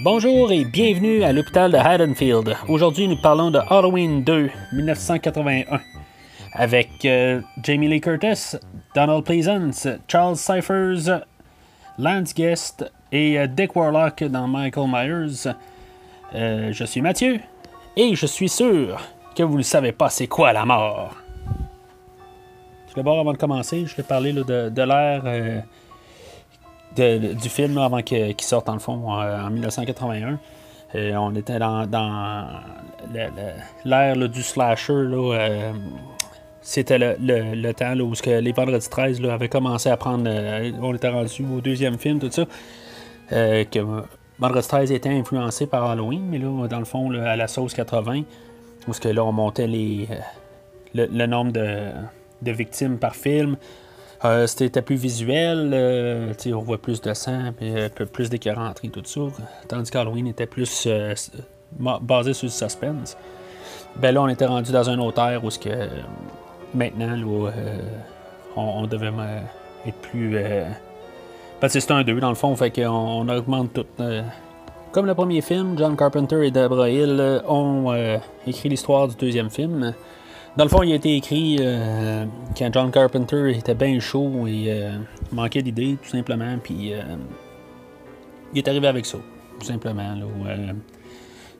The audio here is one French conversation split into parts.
Bonjour et bienvenue à l'hôpital de Haddonfield. Aujourd'hui, nous parlons de Halloween 2, 1981, avec euh, Jamie Lee Curtis, Donald Pleasance, Charles Cyphers, Lance Guest et euh, Dick Warlock dans Michael Myers. Euh, je suis Mathieu et je suis sûr que vous ne savez pas c'est quoi la mort. Tout d'abord, avant de commencer, je vais parler de, de du film avant qu'il sorte, en le fond, euh, en 1981. Euh, on était dans, dans l'ère du slasher. euh, c'était le, temps où ce que les Vendredi 13 là, avaient commencé à prendre. on était rendu au deuxième film, tout ça. Euh, Vendredi 13 était influencé par Halloween, mais là, dans le fond, à la sauce 80, où ce que là, on montait les, le, nombre de victimes par film. Euh, c'était plus visuel, euh, on voit plus de sang, puis peu plus d'écœuranterie, tout ça. Tandis qu'Halloween était plus euh, basé sur le suspense. Ben là, on était rendu dans un autre ère où ce que euh, maintenant, euh, on, devait euh, être plus. euh, parce que c'est un 2 dans le fond, fait qu'on on augmente tout. euh. Comme le premier film, John Carpenter et Deborah Hill euh, ont euh, écrit l'histoire du deuxième film. Dans le fond, il a été écrit euh, quand John Carpenter était bien chaud et euh, manquait d'idées, tout simplement. Puis euh, il est arrivé avec ça, tout simplement.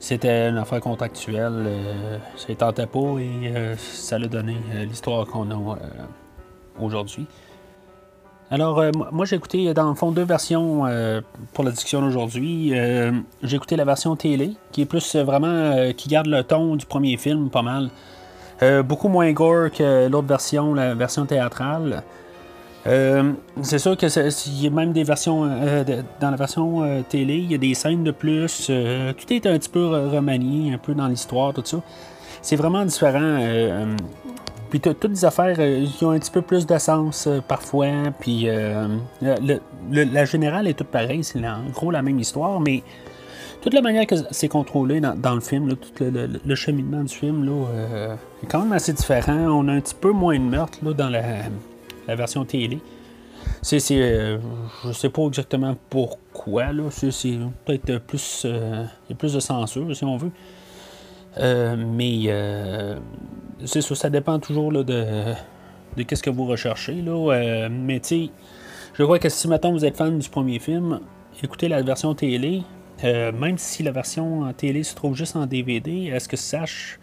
c'était une affaire contractuelle, ça ne tentait pas et ça l'a donné l'histoire qu'on a aujourd'hui. Alors, moi, j'ai écouté dans le fond deux versions pour la discussion d'aujourd'hui. J'ai écouté la version télé, qui est plus vraiment. qui garde le ton du premier film, pas mal. Euh, beaucoup moins gore que l'autre version, la version théâtrale. Euh, c'est sûr que y a même des versions euh, dans la version télé, il y a des scènes de plus. tout est un petit peu re- remanié, un peu dans l'histoire, tout ça. C'est vraiment différent. puis toutes des affaires qui ont un petit peu plus de sens parfois. Puis la générale est toute pareille, c'est en gros la même histoire, mais toute la manière que c'est contrôlé dans, le film, tout le, cheminement du film là, euh, est quand même assez différent. On a un petit peu moins de meurtre là, dans la, version télé. C'est, c'est, euh, je sais pas exactement pourquoi. Là. C'est, peut-être plus, euh, y a plus de censure, si on veut. Euh, mais c'est ça, dépend toujours de, qu'est-ce que vous recherchez. Là. Mais tu je crois que si maintenant vous êtes fan du premier film, écoutez la version télé. Euh, même si la version en télé se trouve juste en DVD, est-ce que sache?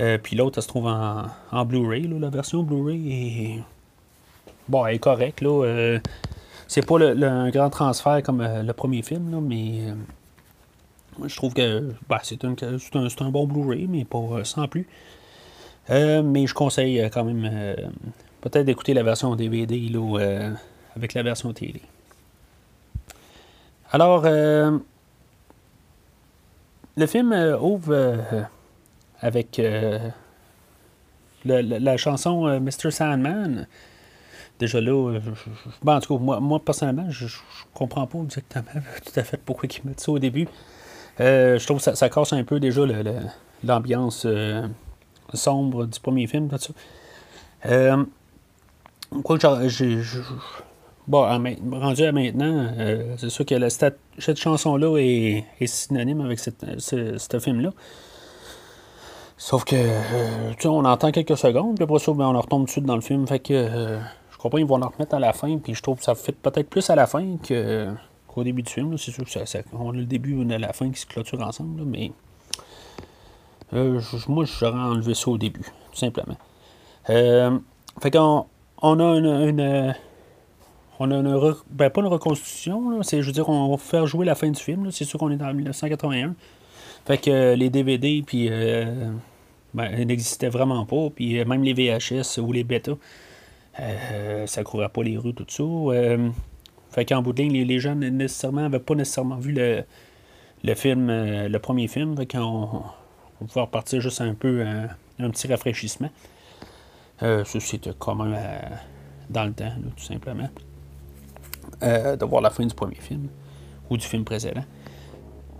Euh, puis l'autre, se trouve en, Blu-ray. La version Blu-ray est. Bon, elle est correcte. Euh, c'est pas un grand transfert comme le premier film, mais je trouve que bah, c'est, un, bon Blu-ray, mais pas sans plus. Mais je conseille quand même peut-être d'écouter la version DVD avec la version télé. Alors, le film euh, ouvre euh, avec euh, la chanson euh, Mr. Sandman. Déjà là, je- bon, en tout cas, moi, personnellement, je, je comprends pas exactement tout à fait pourquoi ils mettent ça au début. Je trouve que ça, casse un peu déjà l'ambiance sombre du premier film, quoi que j'ai- Bon, rendu à maintenant, euh, c'est sûr que la cette chanson-là est, est synonyme avec cette- ce, film-là. Sauf que, euh, tu sais, on entend quelques secondes, puis après ça, ben, on en retombe tout de suite dans le film. Fait que, euh, je comprends, ils vont en remettre à la fin, puis je trouve que ça fait peut-être plus à la fin que, qu'au début du film. C'est sûr que ça, ça- on a le début et la fin qui se clôturent ensemble, là, mais moi, j'aurais enlevé ça au début, tout simplement. Fait qu'on on a une- on a une ben, pas une reconstitution, c'est, je veux dire, on va faire jouer la fin du film. C'est sûr qu'on est en 1981. Fait que euh, les DVD, puis euh, ben, n'existaient vraiment pas. Puis euh, même les VHS ou les bêta, ça courait pas les rues, tout ça. Fait qu'en bout de ligne, les, gens nécessairement n'avaient pas nécessairement vu le, le film, le premier film. Quand on, on pouvait repartir juste un peu, un, petit rafraîchissement. ça, c'était quand même dans le temps, tout simplement. De voir la fin du premier film ou du film précédent.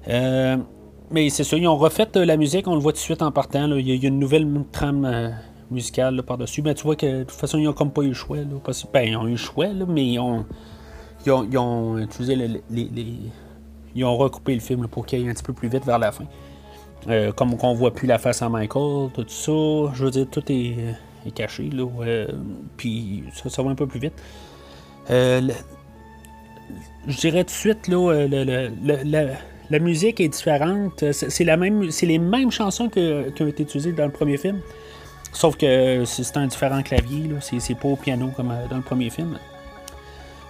mais c'est ça, ils ont refait la musique, on le voit tout de suite en partant. Il, y a, une nouvelle trame musicale par-dessus. Mais tu vois que de toute façon, ils n'ont comme pas eu le choix. Là, ben, ils ont eu le choix, mais ils ont, ils ont, utilisé les, Ils ont recoupé le film pour qu'il aille un petit peu plus vite vers la fin. Euh, comme on voit plus la face à Michael, tout ça. Je veux dire, tout est, caché. Puis ça, va un peu plus vite. Euh, je dirais tout de suite, là, euh, la, musique est différente. C'est, même, c'est les mêmes chansons que, qui ont été utilisées dans le premier film. Sauf que c'est un différent clavier, c'est pas au piano comme euh, dans le premier film.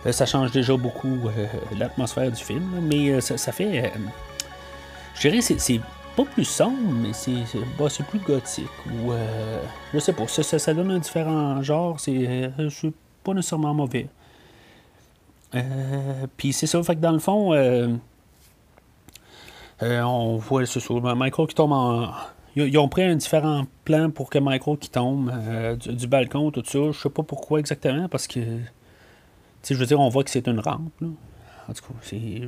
Euh, ça change déjà beaucoup euh, l'atmosphère du film, mais ça, fait. je dirais c'est pas plus sombre, mais c'est bah, plus gothique. Je sais pas, ça, ça, donne un différent genre, c'est pas nécessairement mauvais. Puis c'est ça, fait que dans le fond, on voit ce Michael qui tombe en ils, ont pris un différent plan pour que Michael qui tombe euh, du, balcon, tout ça. Je sais pas pourquoi exactement, parce que. je veux dire, on voit que c'est une rampe. En tout cas, c'est.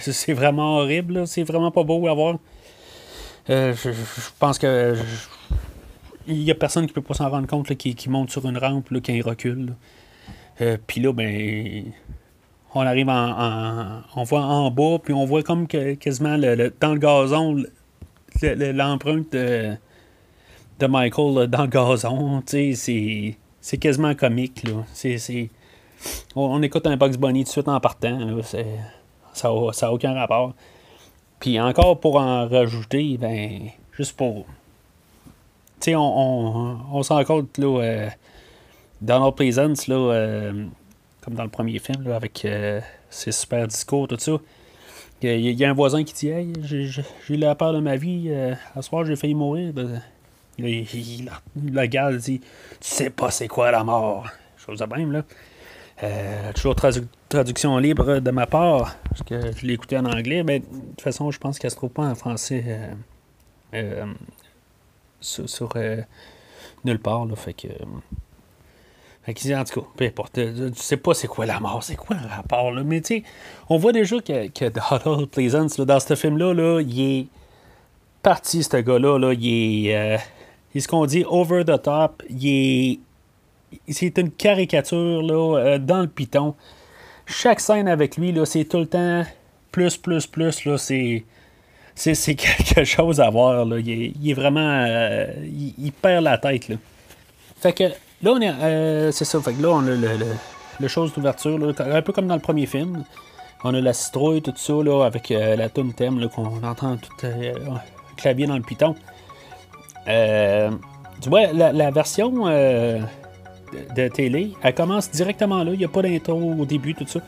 C'est vraiment horrible, c'est vraiment pas beau à voir. Euh, je, pense que. Il y a personne qui peut pas s'en rendre compte qui, monte sur une rampe là, quand il recule. Euh, puis là, ben. On arrive en, On voit en bas, puis on voit comme que, quasiment le, dans le gazon, l'empreinte de, Michael dans le gazon, c'est, quasiment comique. Là. On, écoute un Bugs Bunny tout de suite en partant. Là. Ça n'a aucun rapport. Puis encore pour en rajouter, ben, juste pour. Tu sais, on, on, on, se rend compte, là, euh, Donald Pleasance, là, euh, comme dans le premier film, là, avec euh, ses super discours, tout ça. Il y, a un voisin qui dit Hey, j'ai eu la peur de ma vie. Euh, à ce soir, j'ai failli mourir. Il, il, le gars dit Tu sais pas c'est quoi la mort. Chose de même, là. Toujours traduction libre de ma part, parce que je l'ai écouté en anglais, mais de toute façon, je pense qu'elle se trouve pas en français sur, nulle part. Là, fait que en tout cas, peu importe. Tu sais pas c'est quoi la mort, c'est quoi le rapport, là. Mais tu on voit déjà que, que Donald Pleasance, dans ce film-là, là, il est parti, ce gars-là. Là, il est. Euh, il est ce qu'on dit over the top. Il est. C'est une caricature là, euh, dans le piton. Chaque scène avec lui, là, c'est tout le temps plus, plus, plus. Là, c'est. C'est, quelque chose à voir. Là. Il, est, vraiment. Euh, il, il, perd la tête. Là. Fait que Là, on est. Euh, c'est ça. Fait que là, on a le, le, chose d'ouverture, un peu comme dans le premier film. On a la citrouille, tout ça, là, avec euh, la tune thème qu'on entend tout euh, clavier dans le piton. tu vois, la, version de, télé, elle commence directement là. Il n'y a pas d'intro au début, tout ça.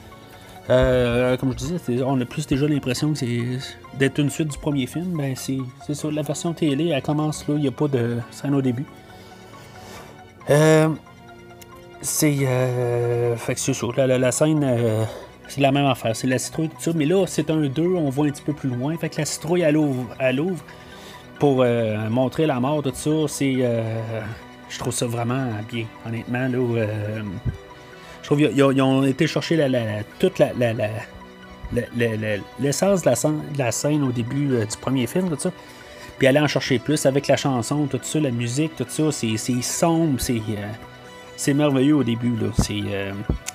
comme je disais, on a plus déjà l'impression que c'est d'être une suite du premier film. Ben, c'est ça. La version télé, elle commence là. Il n'y a pas de scène au début. Euh, c'est. Euh, fait que c'est ça. La, scène, euh, c'est la même affaire. C'est la citrouille, tout ça. Mais là, c'est un 2, on voit un petit peu plus loin. Fait que la citrouille, elle ouvre, elle ouvre pour montrer la mort, tout ça. C'est. je trouve ça vraiment bien, honnêtement. Là, je trouve qu'ils ont été chercher la, toute la, l'essence de, de, la scène au début du premier film, tout ça puis aller en chercher plus avec la chanson, tout ça, la musique, tout ça, c'est sombre, c'est euh, c'est merveilleux au début. Là. Euh,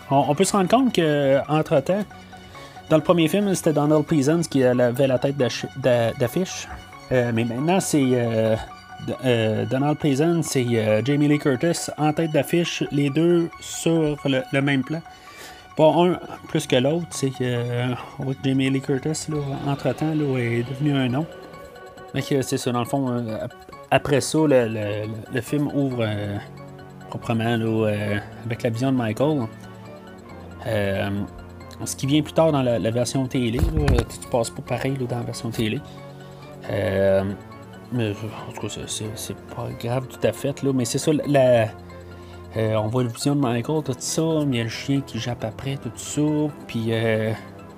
on, peut se rendre compte que entre temps, dans le premier film, c'était Donald Pleasance qui avait la tête d'affiche. Euh, mais maintenant, c'est Donald Pleasance et Jamie Lee Curtis en tête d'affiche, les deux sur le, même plan. Pas un plus que l'autre, c'est que Jamie Lee Curtis, entre-temps, est devenu un nom. C'est ça, dans le fond, euh, après ça, le, film ouvre euh, proprement euh, avec la vision de Michael. ce qui vient plus tard dans la, version télé, là, tu, passes pas pareil dans la version télé. mais en tout cas, c'est pas grave tout à fait, là, mais c'est ça, la, on voit la vision de Michael, tout ça, mais il y a le chien qui jappe après, tout ça, puis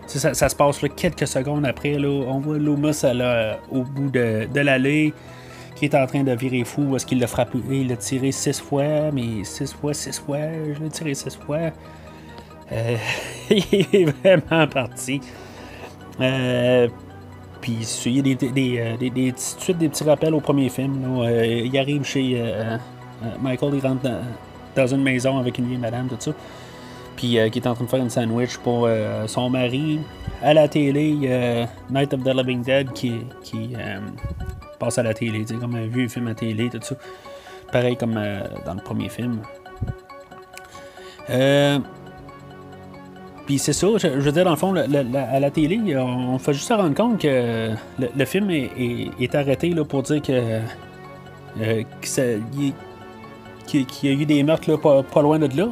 Ça, se passe là, quelques secondes après. Là, on voit Loomis au bout de, de l'allée qui est en train de virer fou parce qu'il l'a frappé. Il l'a tiré six fois, mais six fois, six fois, je l'ai tiré six fois. Euh, il est vraiment parti. Euh, puis il y a des, des, euh, des, petits rappels au premier film. Là. il arrive chez Michael, il rentre dans, une maison avec une vieille madame, tout ça. Puis qui est en train de faire une sandwich pour son mari. À la télé, Night of the Living Dead qui, passe à la télé, comme un vieux film à télé, tout ça. Pareil comme dans le premier film. Euh, puis c'est ça, je, veux dire, dans le fond, à la télé, on fait juste se rendre compte que le, film est, arrêté là, pour dire que. Euh, qu'il y a eu des meurtres là, pas, loin de là.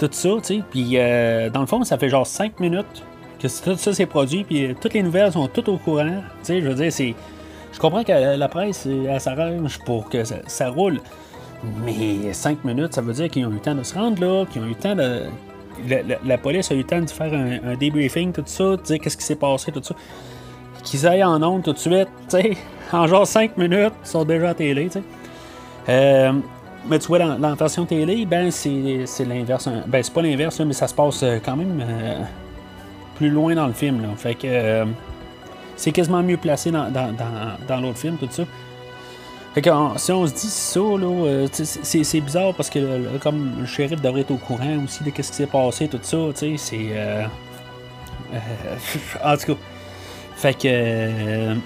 Tout ça, tu sais. Puis euh, dans le fond, ça fait genre 5 minutes que tout ça s'est produit, puis euh, toutes les nouvelles sont toutes au courant. Tu sais, je veux dire, c'est. Je comprends que la presse, elle s'arrange pour que ça, roule. Mais 5 minutes, ça veut dire qu'ils ont eu le temps de se rendre là, qu'ils ont eu le temps de la, police a eu le temps de faire un, débriefing, tout ça, de dire qu'est-ce qui s'est passé, tout ça. Qu'ils aillent en ondes tout de suite, tu sais, en genre 5 minutes, ils sont déjà à télé, tu sais. Euh, mais tu vois, dans, la version télé, ben, c'est l'inverse. Ben, c'est pas l'inverse, mais ça se passe euh, quand même euh, plus loin dans le film, là. Fait que c'est quasiment mieux placé dans, dans, dans l'autre film, tout ça. Fait que si on se dit ça, là, euh, c'est bizarre parce que comme le shérif devrait être au courant aussi de ce qui s'est passé, tout ça, tu sais, c'est. Euh, euh, en tout cas. Fait que.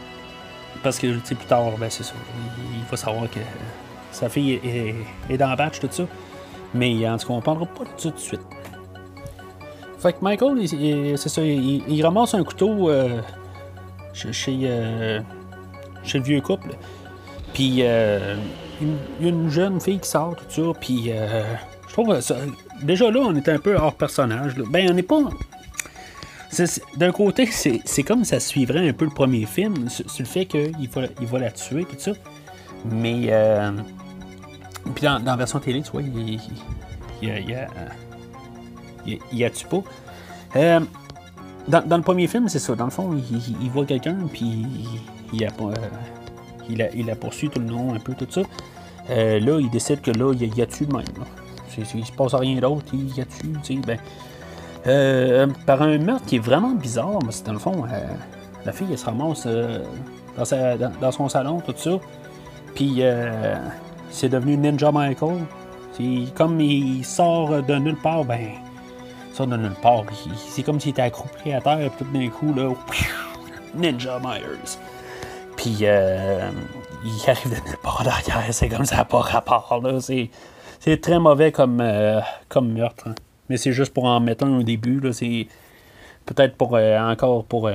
parce que plus tard, ben c'est ça. Il, faut savoir que sa fille est, dans la batch, tout ça. Mais en tout cas, on parlera pas tout de suite. Fait que Michael, c'est ça, il, ramasse un couteau chez, chez, chez le vieux couple. Puis euh, une, une, jeune fille qui sort, tout ça. Puis euh, je trouve ça, déjà là, on est un peu hors personnage. Ben, on n'est pas. D'un côté, c'est comme ça suivrait un peu le premier film, sur, le fait qu'il va, il va la tuer, tout ça. Mais. Euh, puis dans, la version télé, tu vois, il, il, il, il, il a tue pas. Euh, dans, le premier film, c'est ça. Dans le fond, il, voit quelqu'un, puis il, a pas il la, il poursuit tout le long, un peu tout ça. Euh, là, il décide que là, il y a de même. Il se passe rien d'autre, il y a tué, tu sais, ben. Euh, par un meurtre qui est vraiment bizarre, mais c'est dans le fond, euh, la fille, elle se ramasse dans, dans, son salon, tout ça. Puis, c'est devenu Ninja Michael. Comme il sort de nulle part, ben, il sort de nulle part. C'est comme s'il était accroupi à terre, puis tout d'un coup, là, Ninja Myers. Puis euh, il arrive de nulle part derrière. C'est comme ça pas rapport. Là. C'est, c'est très mauvais comme, euh, comme meurtre. Hein. Mais c'est juste pour en mettre un au début. Là. C'est peut-être pour euh, encore pour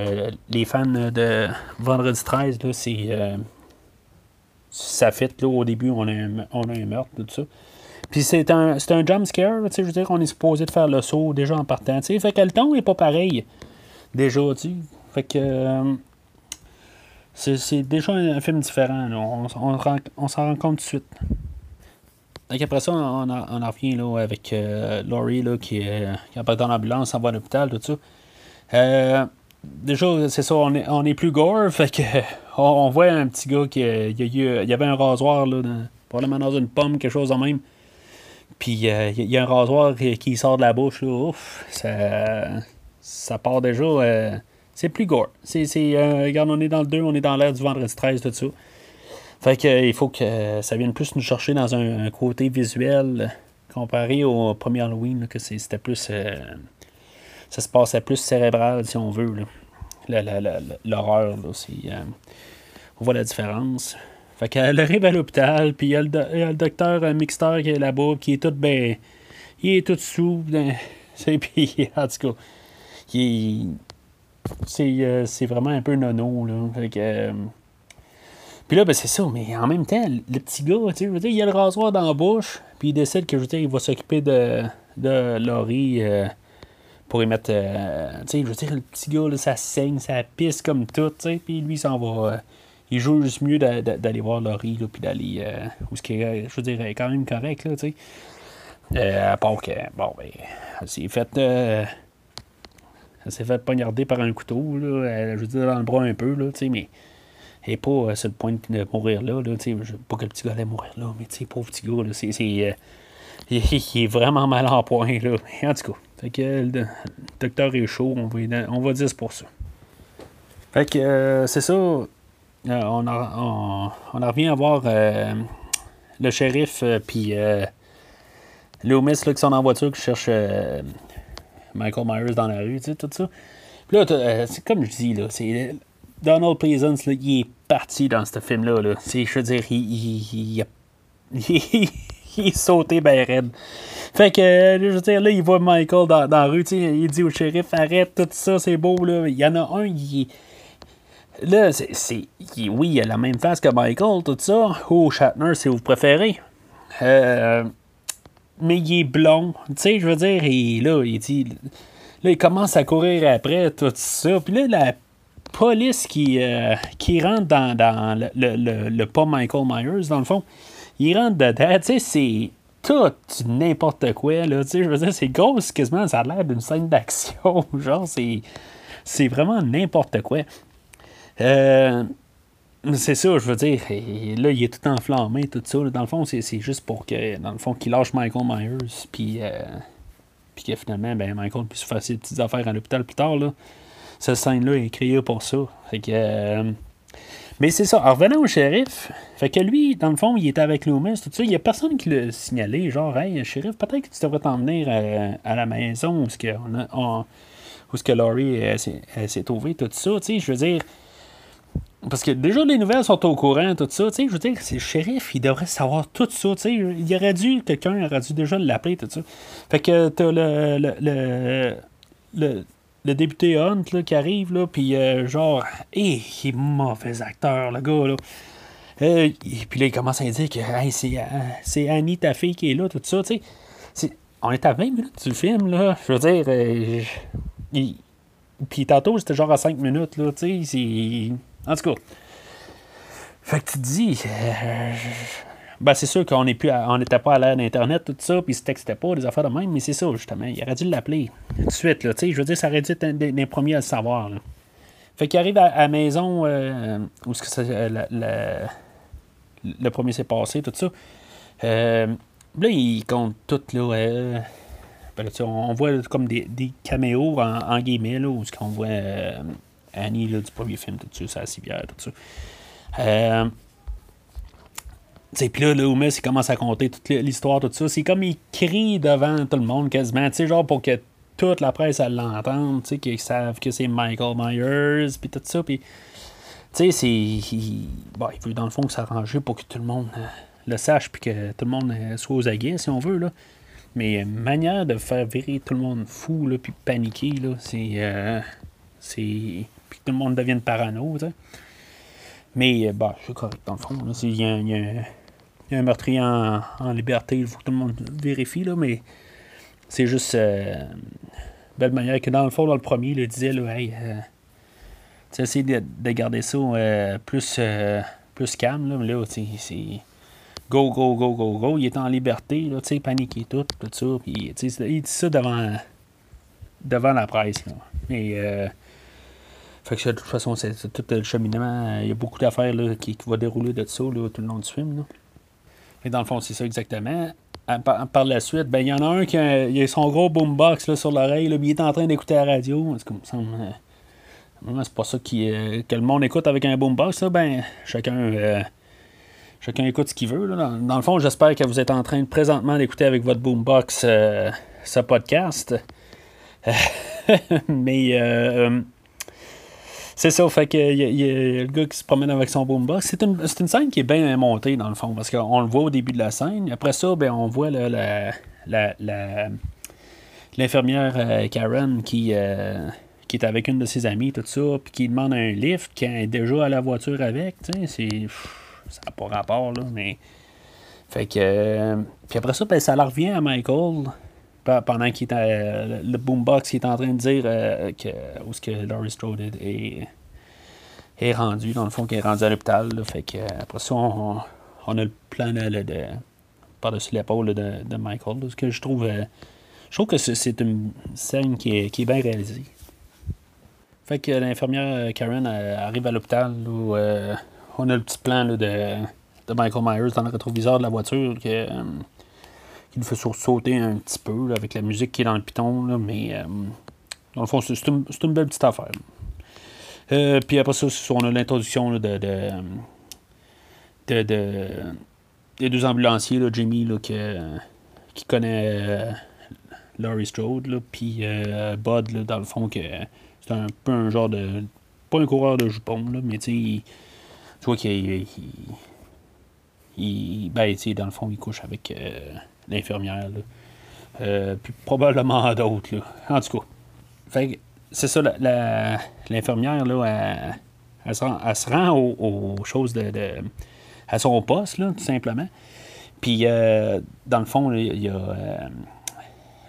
les fans de Vendredi 13. Là, c'est, ça fait là, au début, on a un, on a un meurtre, tout ça. Puis c'est un, c'est un jump scare, je veux dire, on est supposé de faire le saut déjà en partant. T'sais. Fait que le ton est pas pareil. Déjà, tu Fait que c'est déjà un, film différent. On, on, s'en rend compte tout de suite. Donc après ça, on, on en revient là, avec euh, Laurie là, qui, est, qui dans l'ambulance, en va à l'hôpital, tout ça. Euh, déjà, c'est ça, on est, on est plus gore, fait que on, voit un petit gars qui il y, avait un rasoir là, dans, probablement dans une pomme, quelque chose en même. Puis euh, il y, a un rasoir qui, sort de la bouche, là, ouf, ça, ça part déjà c'est plus gore. Euh, regarde, on est dans le 2, on est dans l'air du vendredi 13, tout ça. Fait que, euh, il faut que ça vienne plus nous chercher dans un, côté visuel comparé au premier Halloween, que c'était plus. Euh, ça se passait plus cérébral, si on veut. L'horreur, on voit la différence. Fait qu'elle arrive à l'hôpital, puis il y, a le, docteur mixteur qui est là-bas, qui est tout ben. Il est tout sous. Puis, en tout cas, il, euh, c'est vraiment un peu nono. Là. Euh, puis là, ben, c'est ça, mais en même temps, le petit gars, tu sais, il a le rasoir dans la bouche, puis il décide que je veux il va s'occuper de, de Laurie euh, pour y mettre. tu sais, je veux dire, le petit gars, ça saigne, ça pisse comme tout, tu sais, puis lui, il s'en va. il joue juste mieux d'aller voir Laurie, là, puis d'aller. où ce qui est, je veux dire, est quand même correct, là, tu sais. à part que, bon, ben, c'est fait Elle s'est fait poignarder par un couteau, là, elle, je veux dire, dans le bras un peu, là, tu sais, mais elle n'est pas euh, sur le point de mourir là, là tu sais, pas que le petit gars allait mourir là, mais tu sais, pauvre petit gars, là, c'est, c'est, euh, il, est vraiment mal en point, là, en tout cas, fait que le, docteur est chaud, on va, on va dire c'est pour ça. Fait que euh, c'est ça, on, a, on, revient à voir le shérif, puis Loomis là, qui sont en voiture, qui cherche Michael Myers dans la rue, tu sais, tout ça. Puis là, euh, c'est comme je dis, là, c'est. Donald Pleasance, là, il est parti dans ce film-là. Là. Je veux dire, il, il, il, il est sauté ben raide. Fait que, je veux dire, là, il voit Michael dans, dans la rue, tu sais, il dit au shérif, arrête tout ça, c'est beau, là. Il y en a un, il Là, c'est. Oui, il a la même face que Michael, tout ça. Ou Shatner, si vous préférez? Euh, mais il est blond. Tu sais, je veux dire, et là, il dit. Là, il commence à courir après tout ça. Puis là, la police qui, euh, qui rentre dans, dans le, le, le, pas Michael Myers, dans le fond, il rentre dedans. Tu sais, c'est tout n'importe quoi. Là, tu sais, je veux dire, c'est gros, quasiment, ça a l'air d'une scène d'action. Genre, c'est, c'est vraiment n'importe quoi. Euh, c'est ça, je veux dire. là, il est tout enflammé, tout ça. Dans le fond, c'est, juste pour que, dans le fond, qu'il lâche Michael Myers, puis, euh, puis que finalement, ben, Michael puisse faire ses petites affaires à l'hôpital plus tard. Là. Cette scène-là est créée pour ça. Fait que, euh, mais c'est ça. En revenant au shérif, fait que lui, dans le fond, il était avec Loomis, tout ça. Il n'y a personne qui l'a signalé, genre, hey, shérif, peut-être que tu devrais t'en venir à, la maison où, ce que, on où ce que Laurie s'est trouvée, tout ça. Tu sais, je veux dire parce que déjà, les nouvelles sont au courant, tout ça. Tu sais, je veux dire, c'est le shérif, il devrait savoir tout ça. Tu sais, il aurait dû, quelqu'un aurait dû déjà l'appeler, tout ça. Fait que t'as le, le, le député Hunt là, qui arrive, là, puis euh, genre, hé, il est mauvais acteur, le gars, là. Euh, et puis là, il commence à dire que euh, c'est Annie, ta fille, qui est là, tout ça, tu sais. On est à 20 minutes du film, là. Je veux dire, il, puis tantôt, c'était genre à 5 minutes, là, tu sais, en tout cas. Fait que tu te dis. Euh, ben, c'est sûr qu'on n'était pas à l'ère d'Internet, tout ça, puis ce c'était pas des affaires de même, mais c'est ça, justement. Il aurait dû l'appeler tout de suite, là. Tu sais, je veux dire, ça aurait dû être un des, premiers à le savoir. Fait qu'il arrive à, la maison euh, où que ça, euh, le premier s'est passé, tout ça. là, il compte tout, là. Ben, on voit comme des, caméos en, guillemets, là, où ce qu'on voit Annie là, du premier film, tout ça, la civière, tout ça. Euh, puis là, Loomis, il commence à compter toute l'histoire, tout ça. C'est comme il crie devant tout le monde quasiment, tu sais, genre pour que toute la presse l'entende, tu sais, qu'ils savent que c'est Michael Myers, puis tout ça. Puis, tu sais, c'est. Il, il veut dans le fond s'arranger pour que tout le monde euh, le sache, puis que tout le monde euh, soit aux aguets, si on veut, là. Mais manière de faire virer tout le monde fou, là, puis paniquer, là, c'est. c'est puis tout le monde devienne parano. Mais, bah, c'est correct, dans le fond. Il y, a un meurtrier en, liberté, il faut que tout le monde vérifie, là, mais c'est juste euh, belle manière que dans le fond, dans le premier, il disait, là, hey, euh, tu sais, de, de, garder ça euh, plus, euh, plus calme, là, mais là, c'est go, go, go, go, go. Il est en liberté, là, tu sais, paniqué tout, tout ça. Puis, il dit ça devant, devant la presse, là. Mais, fait que de toute façon, c'est tout le cheminement. Il y a beaucoup d'affaires qui, qui vont dérouler de ça là, tout le long du film. Là. Et dans le fond, c'est ça exactement. Par, la suite, ben il y en a un qui a, il a son gros boombox là, sur l'oreille, il est en train d'écouter la radio. C'est comme. Euh, c'est pas ça qui, euh, que le monde écoute avec un boombox. Ben, chacun, euh, chacun écoute ce qu'il veut. Là. Dans, le fond, j'espère que vous êtes en train présentement d'écouter avec votre boombox ce podcast. Mais c'est ça, fait que y, a le gars qui se promène avec son boombox. C'est une, une, scène qui est bien montée dans le fond, parce qu'on le voit au début de la scène. Après ça, ben, on voit la, l'infirmière euh, Karen qui, euh, qui est avec une de ses amies, tout ça, puis qui demande un lift, qui est déjà à la voiture avec. C'est, ça n'a pas rapport, là, mais. Fait que. Euh, puis après ça, ben, ça leur revient à Michael pendant qu'il était le boombox qui est en train de dire euh, que où ce que Laurie Strode est, est, rendu dans le fond qui est rendu à l'hôpital fait que après ça on, a le plan de, par-dessus l'épaule de, de, Michael ce que je trouve euh, je trouve que c'est une scène qui est, qui est bien réalisée. Fait que l'infirmière Karen arrive à l'hôpital où on a le petit plan de, de, Michael Myers dans le rétroviseur de la voiture qui nous fait sauter un petit peu avec la musique qui est dans le piton, mais dans le fond, c'est une, une, belle petite affaire. puis après ça, on a l'introduction de, de, de, des deux ambulanciers, là, Jimmy, là, qui, qui connaît Laurie Strode, puis euh, Bud, là, dans le fond, que c'est un peu un genre de. Pas un coureur de jupons, là, mais tu vois qu'il. Il, ben, dans le fond, il couche avec euh, l'infirmière. Euh, puis probablement d'autres. En tout cas. Fait c'est ça, l'infirmière, là, elle, se rend, aux, choses de, de, à son poste, là, tout simplement. Puis, dans le fond, il y a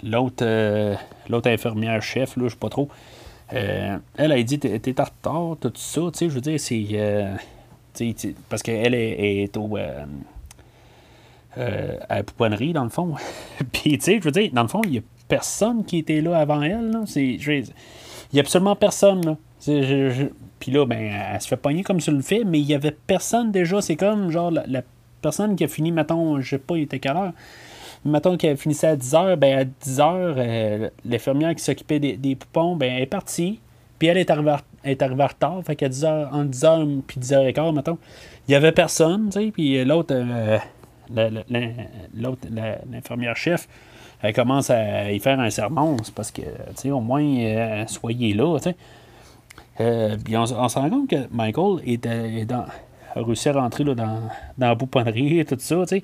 l'autre euh, l'autre infirmière chef, là, je sais pas trop. Euh, elle a dit T'es en retard, tout ça, tu sais, je veux dire, c'est. Euh, parce qu'elle est, est, au. À la pouponnerie, dans le fond. Puis, tu sais, je veux dire, dans le fond, il n'y a personne qui était là avant elle. Il n'y a absolument personne. Là. Puis là, ben, elle se fait pogner comme sur le fait, mais il n'y avait personne déjà. C'est comme, genre, la, personne qui a fini, mettons, je sais pas, il était quelle heure mettons qu'elle finissait à 10h, ben à 10h, euh, l'infirmière qui s'occupait des, poupons, ben elle est partie. Puis elle est arrivée, est arrivée retard. Fait qu'à 10h, entre 10h puis 10h15, mettons, il n'y avait personne, tu sais. Puis l'autre, euh, l'infirmière chef, elle commence à y faire un sermon. C'est parce que, tu sais, au moins, euh, soyez là, tu sais. puis on, se rend compte que Michael est, dans, a réussi à rentrer là, dans, dans la pouponnerie et tout ça, tu sais.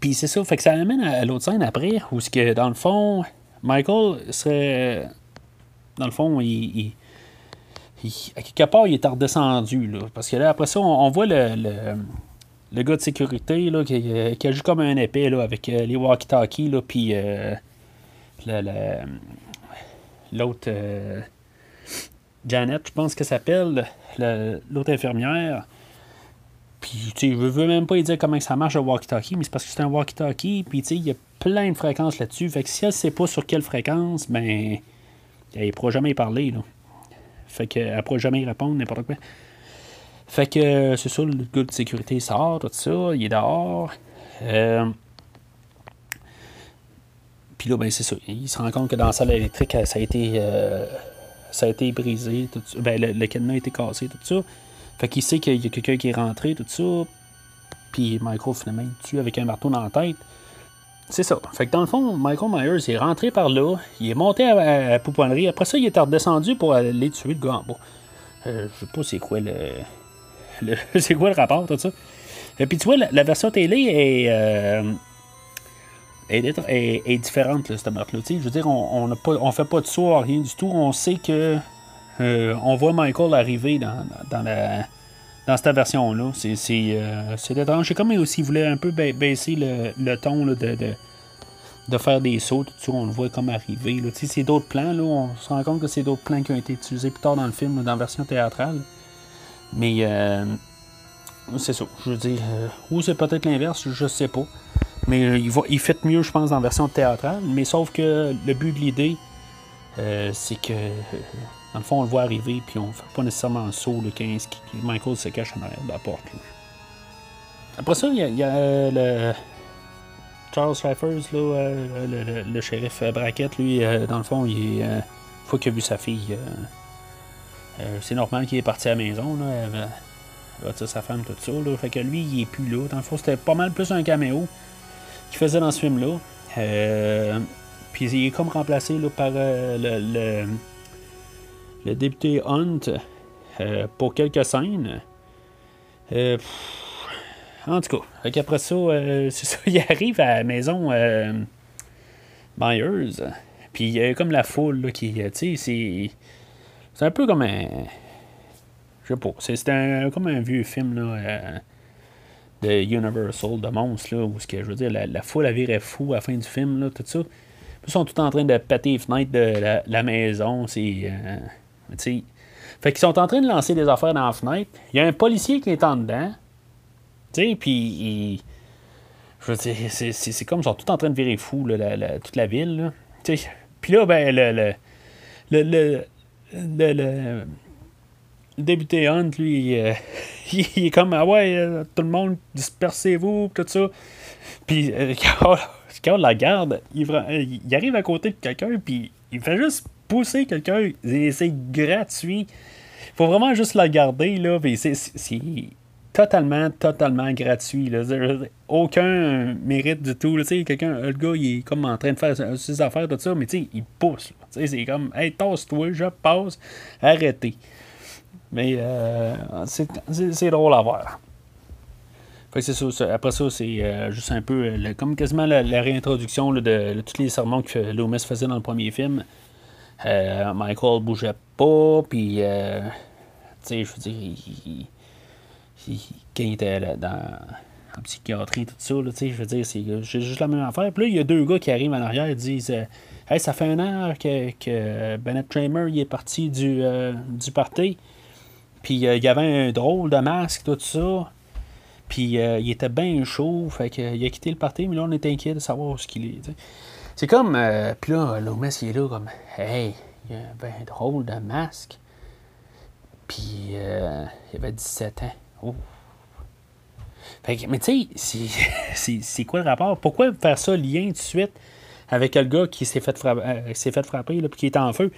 Puis c'est ça, fait que ça amène à, l'autre scène après, où ce que dans le fond, Michael serait. Dans le fond, il, à quelque part, il est redescendu. Là, parce que là, après ça, on, voit le, le, gars de sécurité là, qui, qui agit comme un épée avec euh, les walkie-talkies, puis euh, l'autre. Euh, Janet, je pense qu'elle s'appelle, l'autre infirmière. Puis, tu sais, je veux même pas dire comment ça marche le walkie-talkie, mais c'est parce que c'est un walkie-talkie, puis, tu sais, il y a plein de fréquences là-dessus. Fait que si elle sait pas sur quelle fréquence, ben, elle pourra jamais y parler, là. Fait qu'elle ne pourra jamais y répondre, n'importe quoi. Fait que, c'est ça, le gars de sécurité sort, tout ça, il est dehors. Euh, puis là, ben, c'est ça. Il se rend compte que dans la salle électrique, ça a été, euh, ça a été brisé, tout ça. Ben, le, cadenas a été cassé, tout ça. Fait qu'il sait qu'il y a quelqu'un qui est rentré, tout ça. Puis Michael, finalement, il tue avec un marteau dans la tête. C'est ça. Fait que dans le fond, Michael Myers est rentré par là, il est monté à, la pouponnerie. Après ça, il est redescendu pour aller tuer le gars en bas. Euh, je sais pas c'est quoi le. c'est quoi le rapport, tout ça. Et puis tu vois, la, version télé est. Euh, est, différente, là, cette meurtre-là. Je veux dire, on, pas, on fait pas de saut, rien du tout. On sait que euh, on voit Michael arriver dans, dans, la, dans cette version-là. C'est, euh, étrange. C'est comme s'il voulait un peu baisser le, ton de, de, faire des sauts. Tout on le voit comme arriver. C'est d'autres plans. Là, on se rend compte que c'est d'autres plans qui ont été utilisés plus tard dans le film, dans la version théâtrale. Mais euh, c'est ça. Je veux dire, ou c'est peut-être l'inverse, je sais pas. Mais il, va, il fait mieux, je pense, dans la version théâtrale. Mais sauf que le but de l'idée, c'est que dans le fond, on le voit arriver, puis on fait pas nécessairement un saut de 15 qui Michael se cache en arrière de la porte. Après ça, il y a, euh, le Charles Raffers, là, euh, le, shérif Brackett, lui, euh, dans le fond, il est, fois qu'il a vu sa fille, c'est normal qu'il est parti à la maison. Là, il va sa femme, tout ça. Là, fait que lui, il est plus là. Dans le fond, c'était pas mal plus un caméo qu'il faisait dans ce film-là. puis il est comme remplacé là, par le le député Hunt euh, pour quelques scènes. Euh, en tout cas, après ça, euh, c'est ça, il arrive à la maison Myers. Puis il y a comme la foule qui, tu sais, c'est. C'est un peu comme un. Je sais pas. C'est comme un vieux film là, de Universal, de monstres, là, où ce que je veux dire, la, foule a viré fou à la fin du film, là, tout ça. Ils sont tous en train de péter les fenêtres de la, maison. C'est. Fait qu'ils sont en train de lancer des affaires dans la fenêtre. Il y a un policier qui est en dedans. Puis Je veux dire, c'est comme ils sont tous en train de virer fou, toute la ville. Puis là, ben, le, le, le, le, le, député Hunt, lui, euh, il, est comme, ah ouais, euh, tout le monde, dispersez-vous, tout ça. Puis, euh, quand, on la garde, il, il, arrive à côté de quelqu'un, puis il fait juste pousser quelqu'un. C'est gratuit. Il faut vraiment juste la garder, là. C'est totalement, totalement gratuit. Là. Aucun mérite du tout. Quelqu'un, le gars, il est comme en train de faire ses affaires, tout ça, mais il pousse. C'est comme, hey, tasse-toi, je passe, arrêtez. Mais euh, c'est drôle à voir. Ça, après ça, c'est euh, juste un peu comme quasiment la, réintroduction de, tous les sermons que Loomis faisait dans le premier film. Euh, Michael bougeait pas, puis, tu sais, je veux dire, il, il était dans en psychiatrie, tout ça, là, je veux dire, c'est juste la même affaire. Puis là, il y a deux gars qui arrivent en arrière et disent euh, Hey, ça fait un an que, Bennett Tramer il est parti du, euh, du party. Puis euh, il y avait un drôle de masque, tout ça. Puis il était bien chaud. Fait qu'il a quitté le party, mais là, on est inquiet de savoir ce qu'il est. C'est comme. puis là, Lomas, il est là comme Hey, il y avait un drôle de masque. Puis il avait 17 ans. Oh. mais tu sais, c'est quoi le rapport? Pourquoi faire ça lien tout de suite avec le gars qui s'est fait, frapper, euh, fait frapper puis qui est en feu?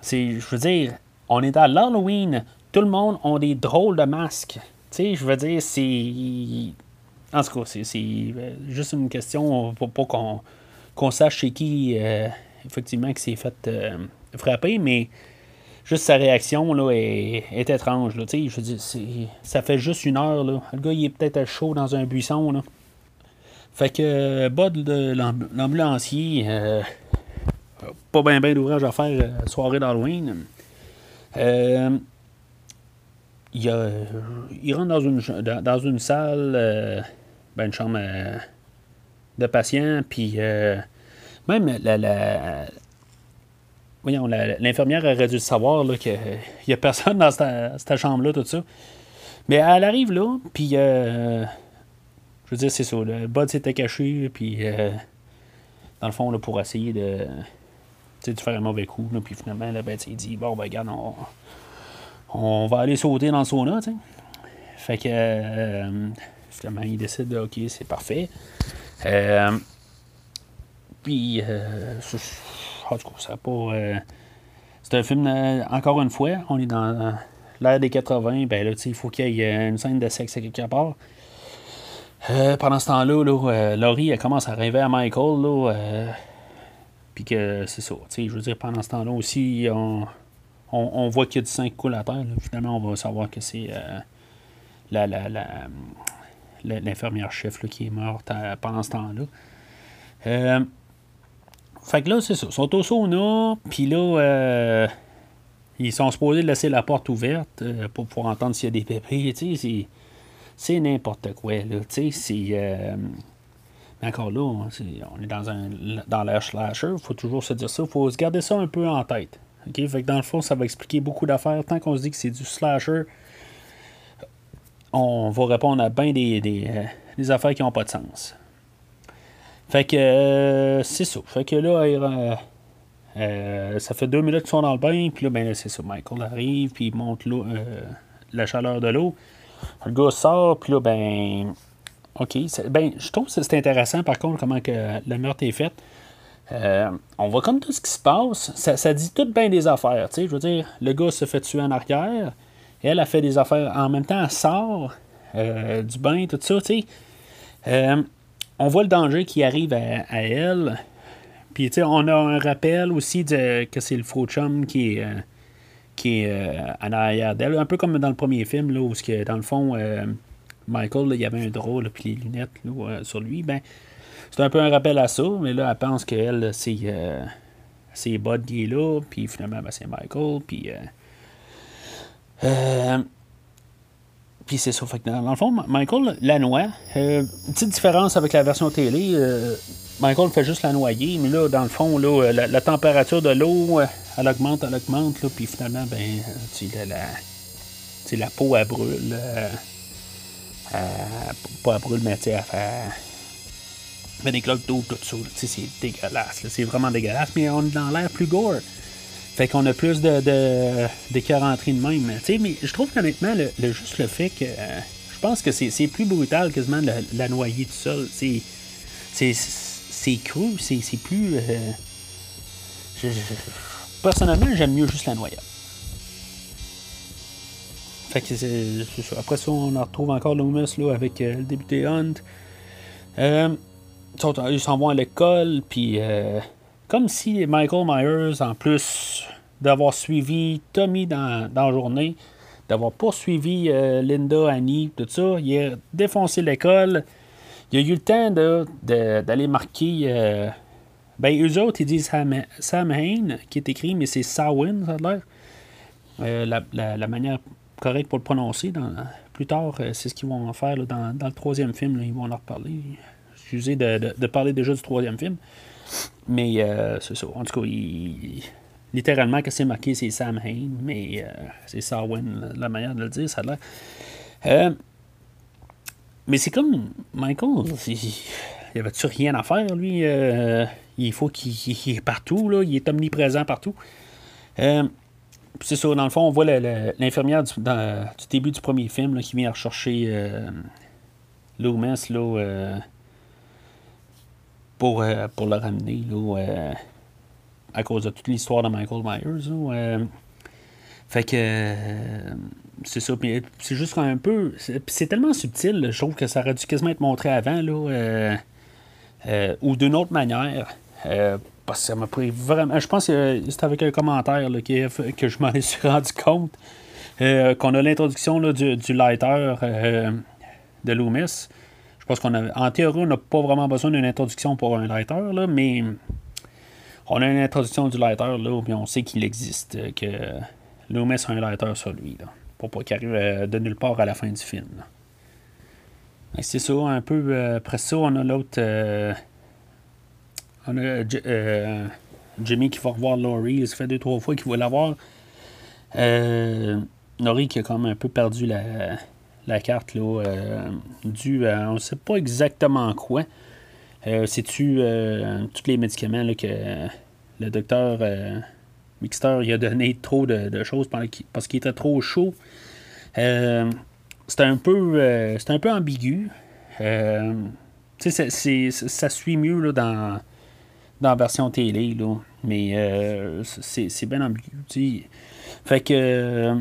C'est, je veux dire, on est à l'Halloween, tout le monde a des drôles de masques. Tu sais, je veux dire, c'est. En tout cas, c'est euh, juste une question pour pas qu'on sache chez qui, euh, effectivement, qui s'est fait frapper, mais juste sa réaction là, est, étrange. Là, je veux dire, ça fait juste une heure. Là. Le gars, il est peut-être chaud dans un buisson. Là. Fait que euh, Bud, l'ambulancier, euh, pas bien ben d'ouvrage à faire euh, soirée d'Halloween. il, il rentre dans une, dans, une salle, ben, une chambre de patient, puis même la, voyons, l'infirmière aurait dû savoir qu'il n'y a personne dans cette, chambre-là, tout ça. Mais elle arrive là, puis euh, je veux dire, c'est ça. Le Bud s'était caché, puis euh, dans le fond, là, pour essayer de, de faire un mauvais coup. puis finalement, là, ben, il dit Bon, ben, regarde, on, va aller sauter dans le sauna. sais. Fait que euh, finalement, il décide Ok, c'est parfait. Puis, en tout cas, pas. Euh, c'est un film, euh, encore une fois, on est dans euh, l'ère des 80, ben là, il faut qu'il y ait une scène de sexe à quelque part. pendant ce temps-là, là, Laurie, elle commence à rêver à Michael, là, puis que c'est ça, je veux dire, pendant ce temps-là aussi, on, on, voit qu'il y a du sang qui coule à terre, finalement, on va savoir que c'est la, la, la, l'infirmière chef qui est morte pendant ce temps-là. Fait que là, c'est ça. Ils sont au sauna, puis là, euh, ils sont supposés laisser la porte ouverte euh, pour pouvoir entendre s'il y a des. Tu sais, c'est n'importe quoi, là. C'est. Euh, mais encore là, on est dans, un, dans l'air slasher. Il faut toujours se dire ça. Il faut se garder ça un peu en tête. Fait que dans le fond, ça va expliquer beaucoup d'affaires. Tant qu'on se dit que c'est du slasher, on va répondre à bien des, des, des affaires qui n'ont pas de sens. Fait que euh, c'est ça. Fait que là, euh, euh, ça fait deux minutes qu'ils sont dans le bain, puis là, ben, c'est ça. Michael arrive, puis il monte la chaleur de l'eau. Le gars sort, puis là, ben. OK. Ben, je trouve que c'est intéressant, par contre, comment que le meurtre est fait. on voit comme tout ce qui se passe. Ça, dit tout bien des affaires. Je veux dire, le gars se fait tuer en arrière. Elle a fait des affaires. En même temps, elle sort du bain, tout ça. Tu sais on voit le danger qui arrive à, elle. Puis, tu sais, on a un rappel aussi de, que c'est le faux chum qui est, euh, qui est euh, en arrière d'elle. Un peu comme dans le premier film, là, où, dans le fond, euh, Michael, il y avait un drôle, puis les lunettes sur lui. Ben, c'est un peu un rappel à ça, mais là, elle pense qu'elle, c'est, c'est Bud qui est là, puis finalement, ben, c'est Michael, puis. Puis c'est ça. Fait que dans, le fond, Michael la noie. Euh, petite différence avec la version télé. Euh, Michael fait juste la noyer, mais là, dans le fond, là, la, température de l'eau, euh, elle augmente, elle augmente, là, puis finalement, ben, tu la, la, la peau, elle brûle. pas elle brûle, mais tu elle des cloques d'eau, tout ça. C'est dégueulasse. C'est vraiment dégueulasse, mais on est dans l'air plus gore. Fait qu'on a plus de, de, de de même. mais je trouve qu'honnêtement, le, juste le fait que. Euh, je pense que c'est plus brutal quasiment de la, noyer tout seul. C'est cru, c'est plus. Euh, personnellement, j'aime mieux juste la noyer. Fait que c'est Après ça, on en retrouve encore Loomis là, avec euh, le député Hunt. ils s'en vont à l'école, puis comme si Michael Myers, en plus d'avoir suivi Tommy dans, la journée, d'avoir poursuivi euh, Linda, Annie, tout ça, il a défoncé l'école. Il a eu le temps d'aller marquer. Euh, ben, eux autres, ils disent Sam, Hain, qui est écrit, mais c'est Sawin, ça a l'air. Euh, la, manière correcte pour le prononcer. plus tard, c'est ce qu'ils vont en faire dans, le troisième film. ils vont en reparler. Excusez de, de, parler déjà du troisième film. Mais euh, c'est ça. En tout cas, littéralement, que c'est marqué, c'est Sam Hain, mais euh, c'est Sarwin, la manière de le dire, ça a l'air. Euh, mais c'est comme Michael, il n'y avait-tu rien à faire, lui Il faut qu'il est partout, là, il est omniprésent partout. c'est ça, dans le fond, on voit l'infirmière du, du, début du premier film qui vient rechercher Loomis, là pour, euh, pour le ramener euh, à cause de toute l'histoire de Michael Myers. Euh. fait que c'est ça. c'est juste un peu. C'est tellement subtil, je trouve que ça aurait dû quasiment être montré avant, ou d'une autre manière. ça m'a pris vraiment. Je pense que c'est avec un commentaire que, je m'en suis rendu compte. qu'on a l'introduction du, du lighter de Loomis. Je pense qu'on a. En théorie, on n'a pas vraiment besoin d'une introduction pour un lighter, là, mais on a une introduction du lighter, là, puis on sait qu'il existe, que Loomis a un lighter sur lui, pour pas qu'il arrive euh, de nulle part à la fin du film. C'est ça, un peu. Euh, après ça, on a l'autre. Euh, on a Jimmy qui va revoir Laurie. Ça fait deux, trois fois qu'il va l'avoir. Laurie qui a quand même un peu perdu la, la carte, là, euh, due à on sait pas exactement quoi. Euh, C'est-tu euh, tous les médicaments là, que le docteur Mixter il a donné trop de, choses parce qu'il était trop chaud. c'est un peu c'est un peu ambigu. ça suit mieux là, dans, dans la version télé, là, mais c'est bien ambigu. Fait que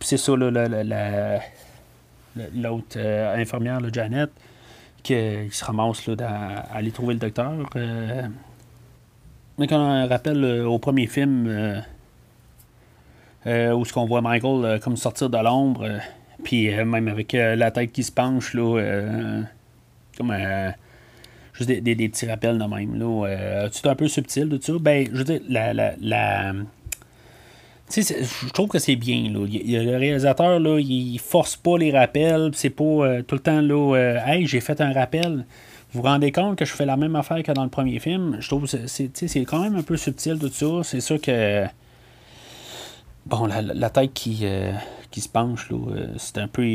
c'est ça, là, la, l'autre euh, infirmière, le Janet, qui, se ramasse là, à, aller trouver le docteur. Euh, mais quand on rappelle euh, au premier film où ce qu'on voit Michael comme sortir de l'ombre, puis même avec la tête qui se penche, là, comme juste des, petits rappels de même. Là, c'est un peu subtil de tout ça. Ben, je veux dire, la, la je trouve que c'est bien. Là. Le réalisateur, là, il force pas les rappels. C'est pas euh, tout le temps là, euh, Hey, j'ai fait un rappel. Vous vous rendez compte que je fais la même affaire que dans le premier film? Je trouve que c'est quand même un peu subtil tout ça. C'est sûr que. Bon, la, tête qui, euh, qui se penche, c'est un peu.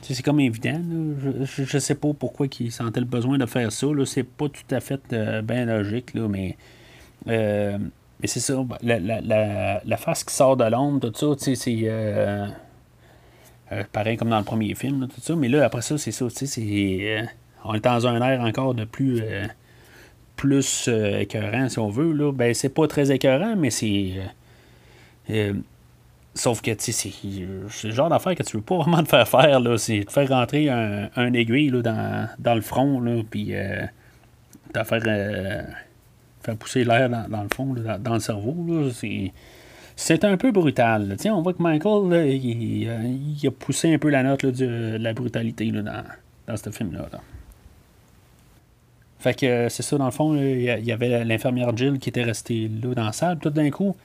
C'est comme évident. Je, je, sais pas pourquoi il sentait le besoin de faire ça. C'est pas tout à fait bien logique, là, mais. Mais c'est ça, la, la, la, face qui sort de l'ombre, tout ça, c'est euh, euh, pareil comme dans le premier film, tout ça. Mais là, après ça, c'est ça, c'est. Euh, on est dans un air encore de plus. plus écœurant, si on veut, là. Ben, c'est pas très écœurant, mais c'est. sauf que, c'est le genre d'affaire que tu veux pas vraiment te faire faire, là. C'est de faire rentrer un, un aiguille, là, dans, dans le front, là, puis. t'as faire pousser l'air dans, le fond, dans, le cerveau. C'est un peu brutal. Tiens, on voit que Michael, il, a poussé un peu la note de la brutalité dans, dans ce film-là. Fait que c'est ça, dans le fond, il y avait l'infirmière Jill qui était restée là dans la salle. Tout d'un coup,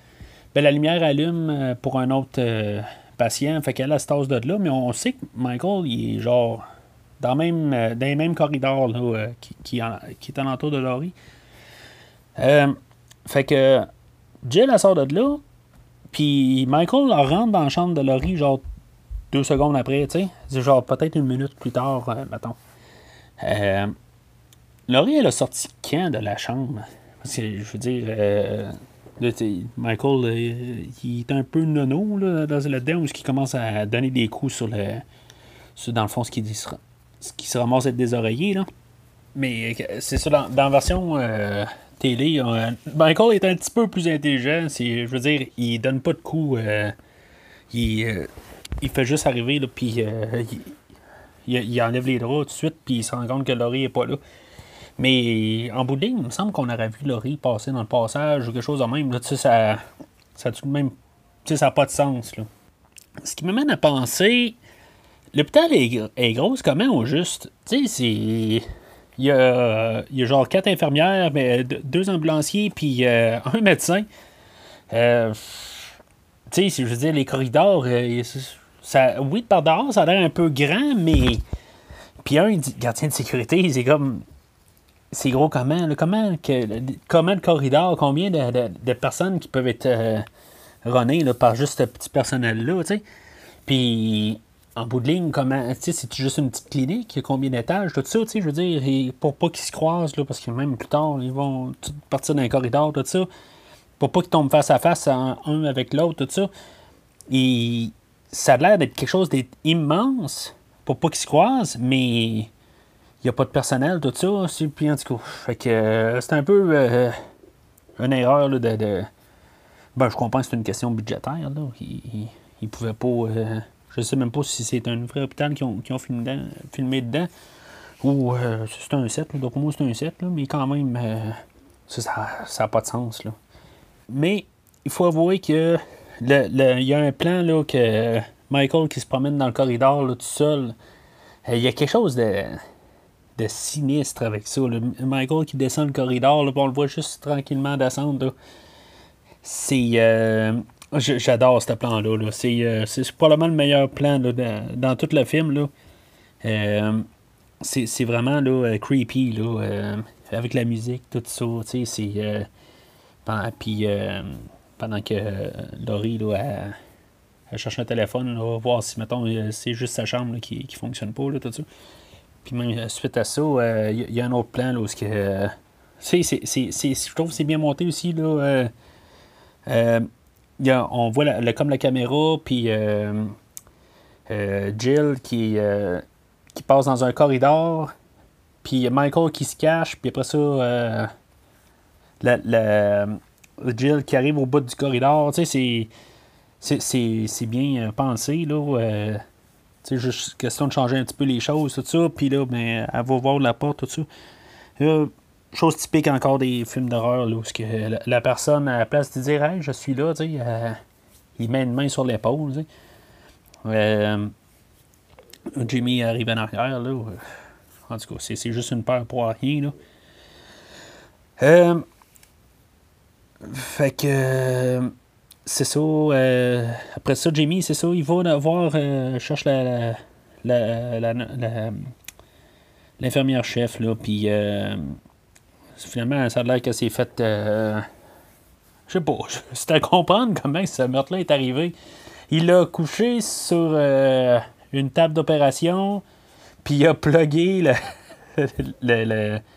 ben, la lumière allume euh, pour un autre euh, patient. Fait qu'elle a cette tasse de là, mais on sait que Michael, il est genre dans, même, euh, dans les mêmes corridors qui, qui, est alentour de Laurie. Euh, fait que Jill, elle sort de là. Puis Michael rentre dans la chambre de Laurie, genre deux secondes après, tu sais. Genre peut-être une minute plus tard, euh, mettons. Euh, Laurie, elle a sorti quand de la chambre? Parce que, je veux dire, Là, Michael, euh, il est un peu nono là, dans le dedans où il commence à donner des coups sur le. Dans le fond, ce qui, ce qui se ramasse être désoreillé. Là. Mais c'est ça, dans, dans la version télé, Michael est un petit peu plus intelligent. Je veux dire, il donne pas de coups. il, il fait juste arriver, puis il, enlève les draps tout de suite, puis il se rend compte que Laurie n'est pas là. Mais en bout de ligne, il me semble qu'on aurait vu Laurie passer dans le passage ou quelque chose de même. Là, ça, ça même. ça n'a pas de sens. Ce qui m'amène à penser. L'hôpital est, est grosse comment au juste? Tu sais, c'est. Il y, a, il y a genre quatre infirmières, mais deux ambulanciers, puis euh, un médecin. Euh, tu sais, je veux dire, les corridors, euh, ça, oui, par dehors, ça a l'air un peu grand, mais. Puis un gardien de sécurité, c'est comme. C'est gros comment? comment, que, comment de corridor? Combien de, personnes qui peuvent être euh, là, par juste ce petit personnel-là, tu sais? Puis, en bout de ligne, comment, c'est juste une petite clinique, combien d'étages, tout ça, tu sais, je veux dire, pour pas qu'ils se croisent, là, parce que même plus tard, ils vont partir d'un corridor, tout ça, pour pas qu'ils tombent face à face un avec l'autre, tout ça. Et ça a l'air d'être quelque chose d'immense pour pas qu'ils se croisent, mais il n'y a pas de personnel, tout ça. Puis en tout cas, fait que euh, c'est un peu euh, une erreur de, Ben, je comprends que c'est une question budgétaire. Là. Ils, ne pouvaient pas. Euh, je sais même pas si c'est un vrai hôpital qui ont, ont filmé, dedans, ou c'est un set. Donc, pour moi, c'est un set, mais quand même, ça n'a pas de sens. Là. Mais il faut avouer que il y a un plan là, que Michael qui se promène dans le corridor tout seul. Euh, il y a quelque chose de, de sinistre avec ça. Michael qui descend le corridor, là, on le voit juste tranquillement descendre. C'est. Euh, j'adore ce plan-là. -là, euh, c'est probablement le meilleur plan dans, tout le film. Là. c'est vraiment là, creepy là, avec la musique, tout ça. C'est. Puis pendant que euh, Laurie, là, elle, cherche un téléphone, là, voir si, mettons, euh, c'est juste sa chambre qui, qui fonctionne pas, là, tout ça. Puis même euh, suite à ça, il y, a un autre plan, là, je trouve que c'est bien monté aussi, là. Y a, on voit la, comme la caméra, puis Jill qui, qui passe dans un corridor, puis Michael qui se cache, puis après ça, la, Jill qui arrive au bout du corridor. Tu sais, c'est bien euh, pensé, là. Euh, sais, juste question de changer un petit peu les choses, tout ça. Puis là, ben, elle va voir la porte, tout ça. Chose typique encore des films d'horreur, où que la, personne, à la place de dire, hey, je suis là, euh, il met une main sur l'épaule, sais. Jimmy arrive en arrière, là. En tout cas, c'est juste une peur pour rien, là. Euh, fait que. Euh, c'est ça. Euh, après ça, Jamie, c'est ça. Il va voir. Euh, cherche la. L'infirmière chef, là. Puis. Finalement, ça a l'air que c'est fait. je sais pas. C'est à comprendre comment ce meurtre-là est arrivé. Il a couché sur une table d'opération. Puis il a plugué le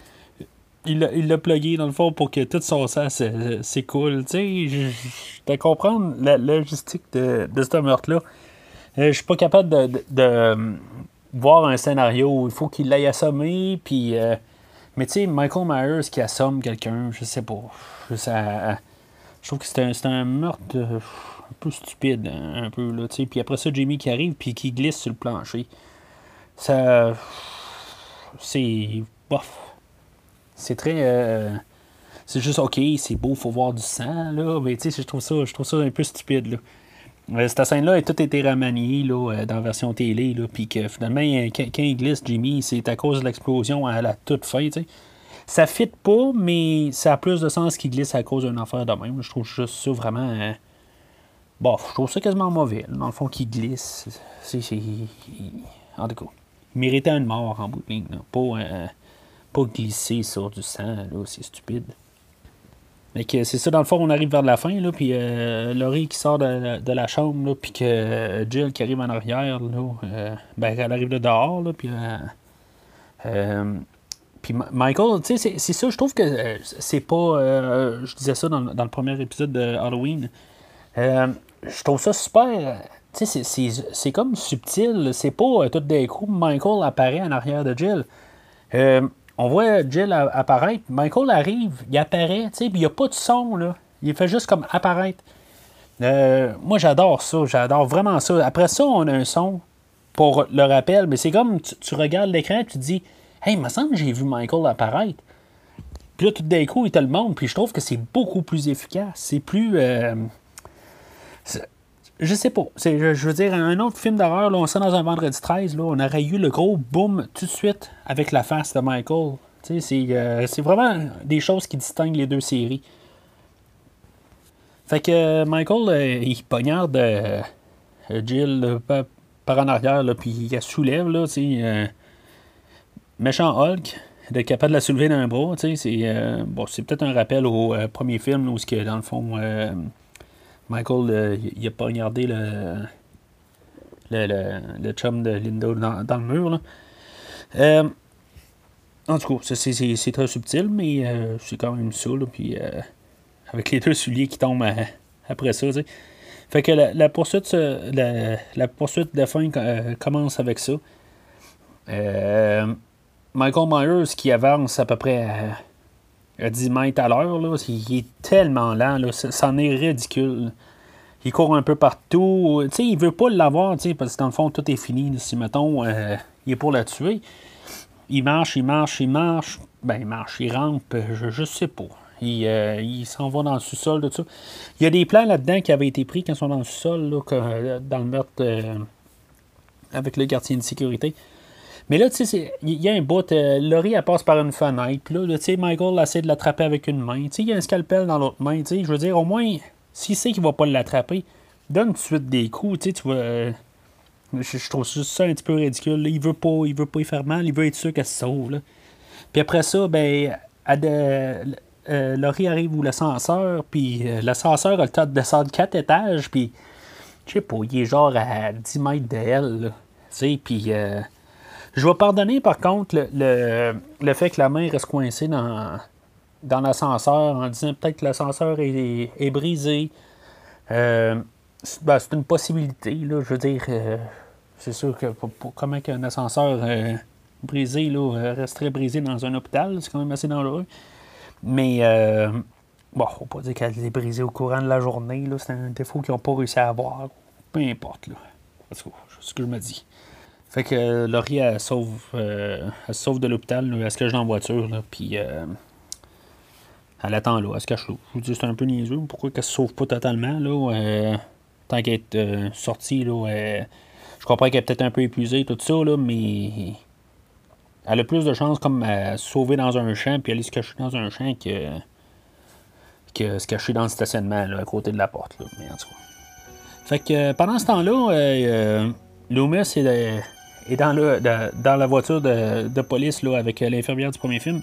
il l'a plugué dans le fond pour que tout son sang s'écoule. Tu sais, je peux comprendre la, logistique de, de ce meurtre-là. Euh, je suis pas capable de, de, voir un scénario où il faut qu'il l'aille assommer, puis. Euh, mais tu sais, Michael Myers qui assomme quelqu'un, je sais pas. Je, je trouve que c'est un, un, meurtre un peu stupide, un peu, là. Puis après ça, Jamie qui arrive, puis qui glisse sur le plancher. Ça. C'est. Bof c'est très. Euh, c'est juste, ok, c'est beau, faut voir du sang, là. Mais tu sais, je trouve ça, je trouve ça un peu stupide, là. Euh, cette scène-là a tout été remanié là, euh, dans la version télé, puis que finalement, quand, il glisse Jimmy, c'est à cause de l'explosion à la toute fin, tu sais. Ça fit pas, mais ça a plus de sens qu'il glisse à cause d'un affaire de même. Je trouve juste ça vraiment. Bon, je trouve ça quasiment mauvais. Dans le fond, qu'il glisse. C'est. En tout cas, méritait une mort en bout de ligne. Pas pas glisser sur du sang, c'est stupide. Mais que c'est ça, dans le fond, on arrive vers la fin, là, puis euh, Laurie qui sort de, la chambre, là, puis que euh, Jill qui arrive en arrière, là, euh, ben, elle arrive de dehors, là, puis, puis Michael, tu sais, c'est ça, je trouve que c'est pas. je disais ça dans, le premier épisode de Halloween. je trouve ça super. Tu sais, c'est comme subtil. C'est pas tout d'un coup, Michael apparaît en arrière de Jill. On voit Jill apparaître. Michael arrive, il apparaît, tu sais, puis il n'y a pas de son, là. Il fait juste comme apparaître. Euh, moi, j'adore ça. J'adore vraiment ça. Après ça, on a un son pour le rappel, mais c'est comme tu, regardes l'écran et tu te dis Hey, il me semble que j'ai vu Michael apparaître. Puis là, tout d'un coup, il te le montre, puis je trouve que c'est beaucoup plus efficace. C'est plus. Euh, je sais pas. Je, veux dire, un autre film d'horreur, on sait dans un vendredi 13, là, on aurait eu le gros boom tout de suite avec la face de Michael. Euh, c'est vraiment des choses qui distinguent les deux séries. Fait que euh, Michael, euh, il poignarde Jill par en arrière, puis il la soulève, là, méchant Hulk, de capable de la soulever d'un bras, c'est bon, c'est peut-être un rappel au premier film, où, que, dans le fond, Michael, il a poignardé le, le, le, chum de Linda dans, le mur, là. en tout cas, c'est très subtil, mais c'est quand même ça, là, puis avec les deux souliers qui tombent après ça. Fait que la, poursuite, la, poursuite de fin euh, commence avec ça. Euh, Michael Myers qui avance à peu près 10 mètres à l'heure, il est tellement lent, là, c'en est ridicule. Il court un peu partout. sais il veut pas l'avoir, parce que dans le fond, tout est fini. Si, mettons, euh, il est pour la tuer. Il marche, il marche, il marche. Ben, il marche, il rampe, je, je sais pas. Euh, il, s'en va dans le sous-sol, tout ça. Il y a des plans là-dedans qui avaient été pris quand ils sont dans le sous-sol, euh, dans le meurtre avec le gardien de sécurité. Mais là, tu sais, il y a un bout. Laurie, elle passe par une fenêtre. Là, tu sais, Michael essaie de l'attraper avec une main. Tu sais, il y a un scalpel dans l'autre main. Tu sais, je veux dire, au moins, s'il sait qu'il va pas l'attraper, donne tout de suite des coups. Tu sais, tu vois. Je, trouve ça un petit peu ridicule. Il veut pas, il veut pas y faire mal. Il veut être sûr qu'elle se sauve. Puis après ça, ben, euh, Laurie arrive où l'ascenseur, puis euh, l'ascenseur a le temps de descendre quatre étages, puis je sais pas, il est genre à 10 mètres d'elle, tu sais, puis euh, je vais pardonner par contre le, le, fait que la main reste coincée dans, dans l'ascenseur en disant peut-être que l'ascenseur est, est, brisé. Ben, c'est une possibilité, là, je veux dire, c'est sûr que pour, comment qu'un ascenseur brisé là, resterait brisé dans un hôpital, c'est quand même assez dangereux. Mais, euh, bon, faut pas dire qu'elle est brisée au courant de la journée. C'est un défaut qu'ils n'ont pas réussi à avoir. Peu importe. Là. C'est ce que je me dis. Fait que euh, Laurie, elle sauve, euh, elle sauve de l'hôpital. Elle se cache dans la voiture. Là, puis euh, elle attend là. Elle se cache là. Je vous dis, c'est un peu niaiseux. Pourquoi qu'elle se sauve pas totalement? Là, euh, tant qu'elle est sortie, là, je comprends qu'elle est peut-être un peu épuisée, tout ça, là, mais elle a plus de chances comme à se sauver dans un champ puis aller se cacher dans un champ que, que se cacher dans le stationnement là, à côté de la porte. Là. Mais en tout cas. Fait que pendant ce temps-là, Loomis est, est dans, le, dans la voiture de, police là, avec euh, l'infirmière du premier film.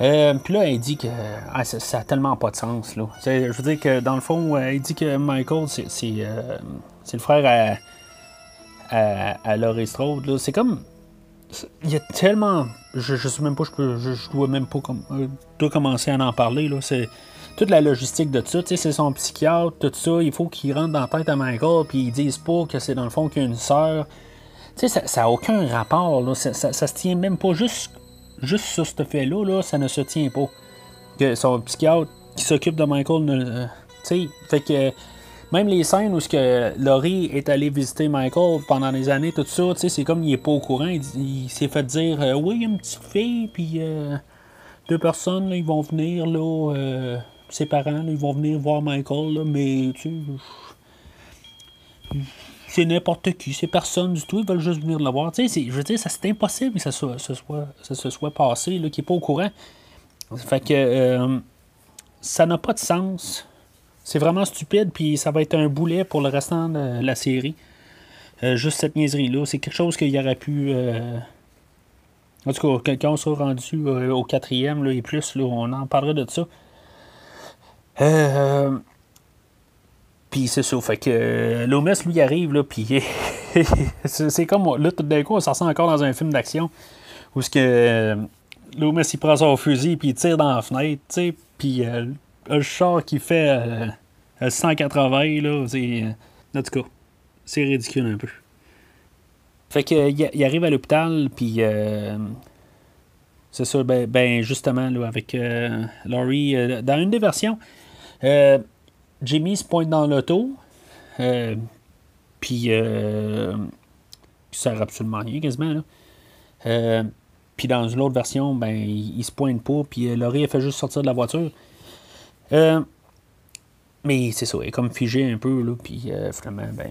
Euh, puis là, elle dit que ah, ça, ça, a tellement pas de sens. Là. Je veux dire que dans le fond, elle dit que Michael, c'est, le frère à, à, à Laurie. C'est comme il y a tellement. Je, je sais même pas, je, peux, je, dois même pas euh, commencer à en parler. Là. C'est toute la logistique de ça. C'est son psychiatre, tout ça. Il faut qu'il rentre dans la tête à Michael, puis ils disent pas que c'est dans le fond qu'il y a une sœur. Ça n'a aucun rapport. Là. Ça, ça, se tient même pas juste, juste sur ce fait-là. Là, ça ne se tient pas. Que son psychiatre qui s'occupe de Michael. Euh, sais fait que même les scènes où ce que Laurie est allé visiter Michael pendant des années, tout ça, c'est comme il est pas au courant. Il, s'est fait dire euh, Oui, y a une petite fille, puis euh, deux personnes, ils vont venir, là, euh, ses parents, ils vont venir voir Michael, mais tu sais, c'est n'importe qui, c'est personne du tout, ils veulent juste venir le voir. Je veux dire, c'est impossible que ça, soit, se soit, ça se soit passé, qu'il n'est pas au courant. Fait que ça n'a pas de sens c'est vraiment stupide, puis ça va être un boulet pour le restant de la série. Euh, juste cette niaiserie-là. C'est quelque chose qu'il aurait pu. Euh, en tout cas, quand on sera rendu euh, au quatrième là, et plus, là, on en parlera de ça. Puis c'est ça. Fait que Loomis, lui, arrive, là, puis c'est comme. Là, tout d'un coup, on s'en encore dans un film d'action. Où ce que Loomis, il prend son fusil, puis il tire dans la fenêtre, tu sais, puis euh, le char qui fait 180, là, c'est... en tout cas, c'est ridicule un peu. Fait que, il arrive à l'hôpital, puis... c'est ça, ben, ben, justement, là, avec Laurie, dans une des versions, Jimmy se pointe dans l'auto, puis qui sert absolument rien quasiment. Euh, puis dans une autre version, ben, il, se pointe pas, puis euh, Laurie a fait juste sortir de la voiture. Euh, mais c'est ça, elle est comme figée un peu, puis finalement, ben,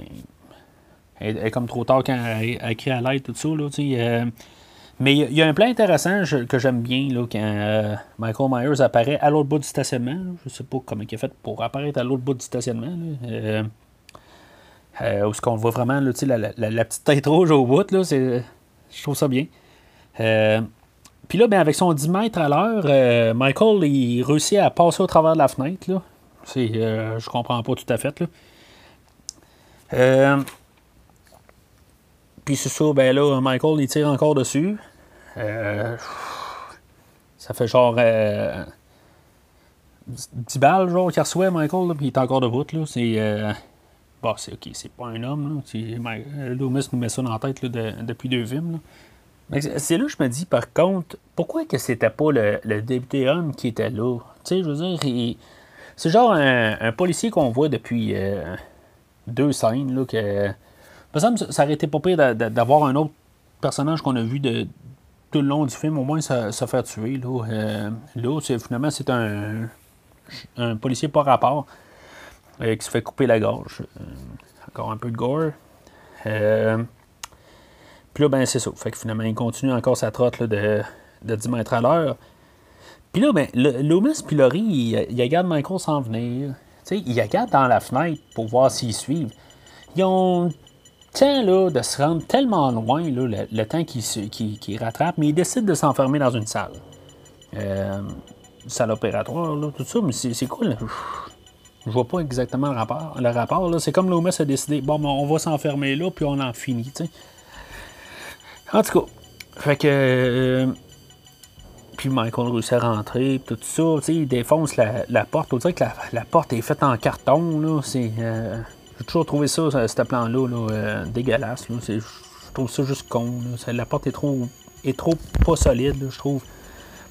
elle, est comme trop tard quand elle, elle crie à l'aide, tout ça, là, mais il y, a un plan intéressant que j'aime bien là, quand Michael Myers apparaît à l'autre bout du stationnement. Je sais pas comment il a fait pour apparaître à l'autre bout du stationnement. Euh, où ce qu'on voit vraiment là, la, la, petite tête rouge au bout, là, je trouve ça bien. Euh, puis là, ben, avec son 10 mètres à l'heure, euh, Michael il réussit à passer au travers de la fenêtre. Là. C'est, je comprends pas tout à fait. Là. puis c'est ça, ben là, Michael il tire encore dessus. Ça fait genre 10 balles genre qu'il reçoit Michael, puis il est encore debout. Là. C'est Bon, c'est ok, c'est pas un homme. Là. Euh, nous met ça dans la tête depuis deux films. c'est là que je me dis, par contre, pourquoi que c'était pas le, député homme qui était là? Tu sais, je veux dire, c'est genre un, policier qu'on voit depuis euh, deux scènes. Là, que, ça ça aurait été pas pire d'avoir un autre personnage qu'on a vu de, tout le long du film, au moins se, faire tuer. Là, euh, là finalement, c'est un, un policier par rapport. Euh, qui se fait couper la gorge. Euh, encore un peu de gore. Euh, puis là, ben, c'est ça. Fait que finalement, il continue encore sa trotte de, de 10 mètres à l'heure. Puis là, ben, Loomis puis il, il regarde Michael s'en venir. sais, il regarde dans la fenêtre pour voir s'ils suivent. Ils ont temps là, de se rendre tellement loin, là, le, temps qu'ils qui rattrapent, mais ils décident de s'enfermer dans une salle. Euh, salle opératoire, là, tout ça, mais c'est cool. Je vois pas exactement le rapport. Le rapport, là, c'est comme Loomis a décidé, bon, ben, on va s'enfermer là, puis on en finit, tu. En tout cas, fait que. Euh, puis Michael réussit à rentrer, tout ça, tu sais, il défonce la, porte. On dirait que la, porte est faite en carton, là. C'est. Euh, j'ai toujours trouvé ça, ce plan-là, là, euh, dégueulasse. Je trouve ça juste con. La porte est trop, est trop pas solide, je trouve.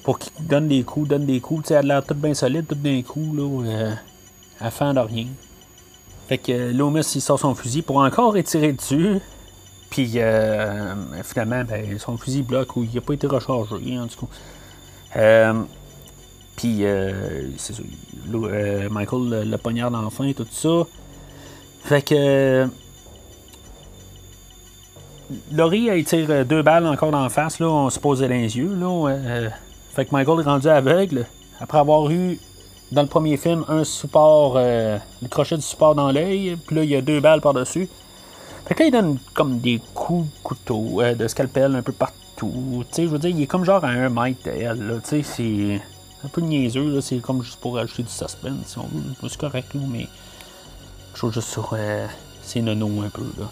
Pour qu'il donne des coups, donne des coups. Tu sais, elle a l'air toute bien solide, tout d'un coup, là à de rien. Fait que euh, il sort son fusil pour encore étirer dessus. Puis euh, finalement, ben, son fusil bloque ou il n'a pas été rechargé. Euh, puis, c'est. Michael le, poignarde enfin et tout ça. Fait que. Laurie, elle tire deux balles encore dans la face, là, on se posait les yeux. Là, fait que Michael est rendu aveugle après avoir eu dans le premier film, un support, euh, le crochet du support dans l'œil, puis là, il y a deux balles par-dessus. Fait que là, il donne comme des coups de couteau, euh, de scalpel un peu partout. Tu sais, je veux dire, il est comme genre à un mètre d'elle, là. Tu sais, c'est un peu niaiseux, là. C'est comme juste pour ajouter du suspense, si on veut. C'est correct, là, mais trouve juste sur euh, c'est nono un peu, là.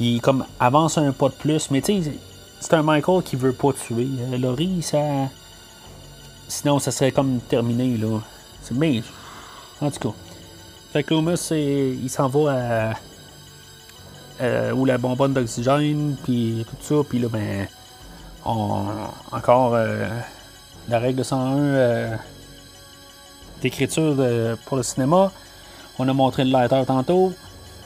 Il comme avance un pas de plus, mais tu sais, c'est un Michael qui veut pas tuer. Laurie, ça. Sinon, ça serait comme terminé, là. Mais, en tout cas. Fait que Loomis, il s'en va à, où la bonbonne d'oxygène, puis tout ça, puis là, ben, encore euh, la règle 101 euh, d'écriture pour le cinéma. On a montré le lighter tantôt.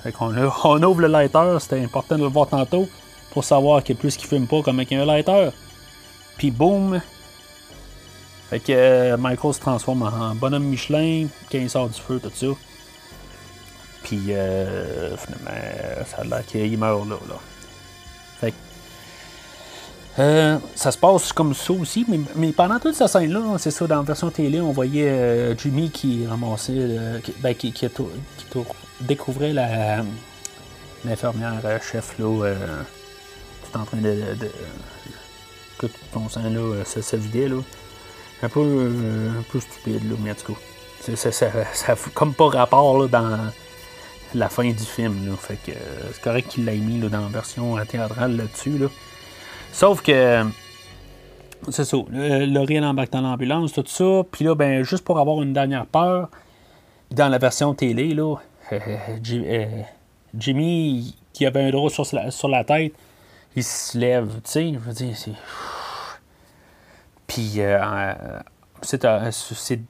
Fait on ouvre le lighter, c'était important de le voir tantôt pour savoir qu'il a plus qui fume pas comme avec un lighter. Puis boum, fait que euh, Michael se transforme en bonhomme Michelin quand il sort du feu, tout ça. Puis euh, finalement, ça a l'air qu'il meurt là. Euh, ça se passe comme ça aussi, mais, pendant toute cette scène-là, c'est ça, dans la version télé, on voyait Jimmy qui ramassait, qui, ben, qui, qui, découvrait l'infirmière chef là, tout en train de, de que ton sang là, ça se vidait là un peu, euh, stupide, là, mais en tout cas, ça, ça, comme pas rapport là, dans la fin du film. Là, fait que euh, c'est correct qu'il l'ait mis là, dans la version théâtrale là-dessus. Là. Sauf que c'est ça. Laurie embarque dans l'ambulance, tout ça. Puis là, ben, juste pour avoir une dernière peur, dans la version télé, là, Jimmy, qui avait un drôle sur la, sur la tête, il se lève, tu sais, je veux dire, c'est... Puis, c'est,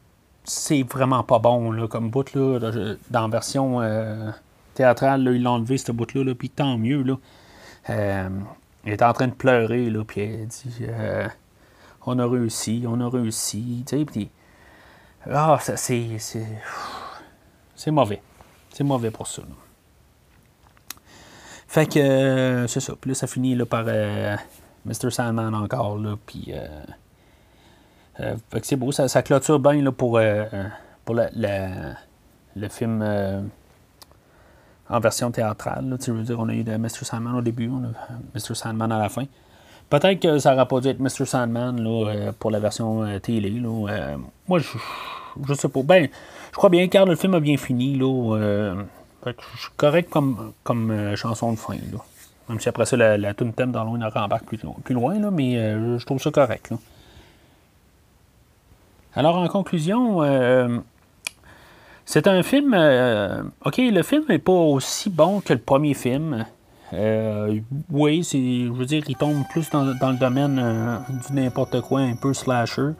c'est vraiment pas bon, là, comme bout, là, dans la version théâtrale, là, ils l'ont enlevé, ce bout-là, là, puis tant mieux, là. Euh, il est en train de pleurer, là, puis elle dit euh, On a réussi, on a réussi. Tu sais, puis. Ah, c'est. C'est mauvais. C'est mauvais pour ça. Fait que, euh, c'est ça. Puis là, ça finit là, par Mr. Sandman encore, là, puis. fait que c'est beau, ça, ça clôture bien là, pour, pour la, le film en version théâtrale. tu veux dire, on a eu de Mr. Sandman au début, on a Mr. Sandman à la fin. Peut-être que ça n'aurait pas dû être Mr. Sandman euh, pour la version euh, télé. Euh, moi, je, je sais pas. Ben, je crois bien car le film a bien fini. Là, je suis correct comme, chanson de fin. Même si après ça, la, la tune thème dans l'eau rembarque plus, plus loin, là, mais je trouve ça correct. Alors, en conclusion, c'est un film. Euh, ok, le film n'est pas aussi bon que le premier film. Euh, oui, je veux dire, il tombe plus dans, le domaine euh, du n'importe quoi, un peu slasher.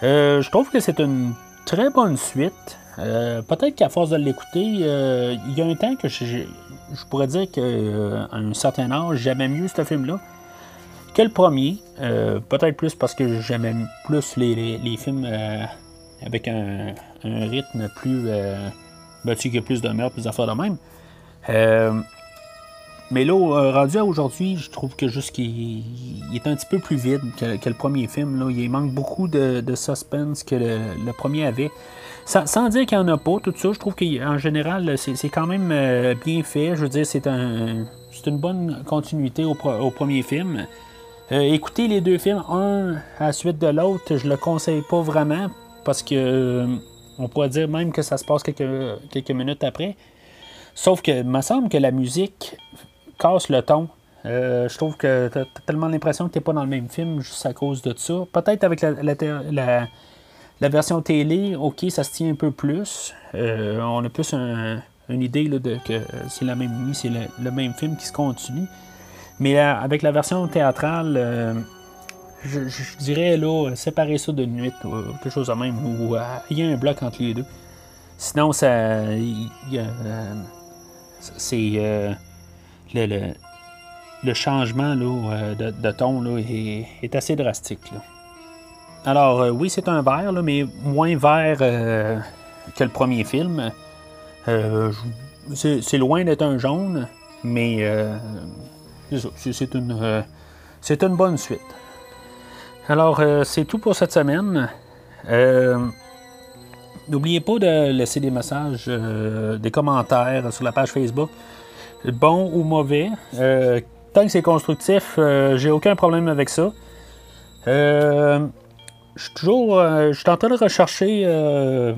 je trouve que c'est une très bonne suite. peut-être qu'à force de l'écouter, il y a un temps que je, je pourrais dire qu'à un certain âge, j'aimais mieux ce film-là que le premier. peut-être plus parce que j'aimais plus les films avec un, rythme plus. Euh, battu que plus de meurtres, plus d'affaires de même. Euh, mais là, euh, rendu à aujourd'hui, je trouve que juste qu'il est un petit peu plus vide que, le premier film. Là. Il manque beaucoup de, suspense que le, premier avait. Sans, dire qu'il n'y en a pas, tout ça, je trouve qu'en général, c'est quand même bien fait. Je veux dire, c'est un, une bonne continuité au, premier film. écoutez les deux films, un à la suite de l'autre, je le conseille pas vraiment parce que euh, on pourrait dire même que ça se passe quelques, quelques minutes après. Sauf que il me semble que la musique casse le ton. Euh, je trouve que tu as tellement l'impression que tu n'es pas dans le même film juste à cause de ça. Peut-être avec la, la, version télé, ok, ça se tient un peu plus. Euh, on a plus une idée de que c'est la même c'est le, même film qui se continue. Mais avec la version théâtrale, je, dirais là, séparer ça de nuit ou quelque chose de même, ou euh, il y a un bloc entre les deux. Sinon, ça. Euh, c'est. Euh, le, changement là, de, ton là, est, assez drastique. Alors, oui, c'est un vert, mais moins vert que le premier film. c'est loin d'être un jaune, mais c'est une bonne suite. Alors, euh, c'est tout pour cette semaine. Euh, n'oubliez pas de laisser des messages, euh, des commentaires sur la page Facebook, bon ou mauvais. tant que c'est constructif, j'ai aucun problème avec ça. je suis toujours. je suis en train de rechercher un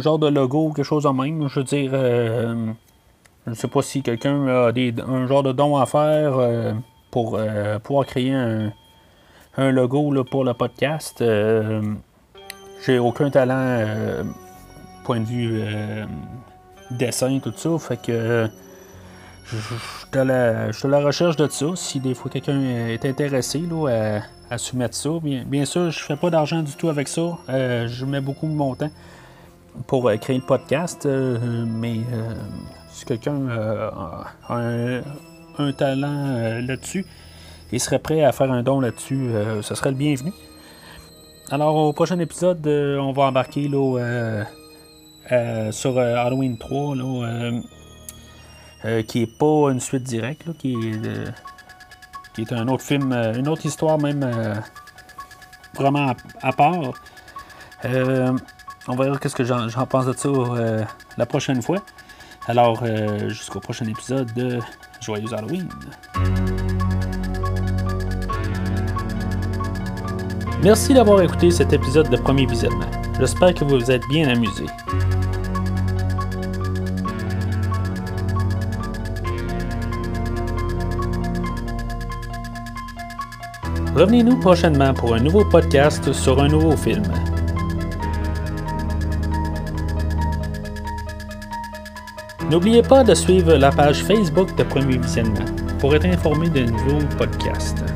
genre de logo, quelque chose en même. Je veux dire, je ne sais pas si quelqu'un a un genre de don à faire pour pouvoir créer un, un logo là, pour le podcast. Euh, j'ai aucun talent, euh, point de vue euh, dessin, tout ça. Fait que je suis à, la recherche de ça. Si des fois quelqu'un est intéressé là, à, soumettre ça, bien, sûr, je fais pas d'argent du tout avec ça. je mets beaucoup de mon temps pour créer le podcast. mais si quelqu'un a un talent là-dessus, et serait prêt à faire un don là-dessus, euh, ce serait le bienvenu. Alors, au prochain épisode, euh, on va embarquer là, euh, sur Halloween 3, qui est pas une suite directe, qui, est, qui est un autre film, une autre histoire même vraiment à, part. on va voir qu'est-ce que j'en, pense de ça la prochaine fois. Alors, jusqu'au prochain épisode de Joyeux Halloween. Merci d'avoir écouté cet épisode de Premier Visionnement. J'espère que vous vous êtes bien amusé. Revenez-nous prochainement pour un nouveau podcast sur un nouveau film. N'oubliez pas de suivre la page Facebook de Premier Visionnement pour être informé de nouveaux podcasts.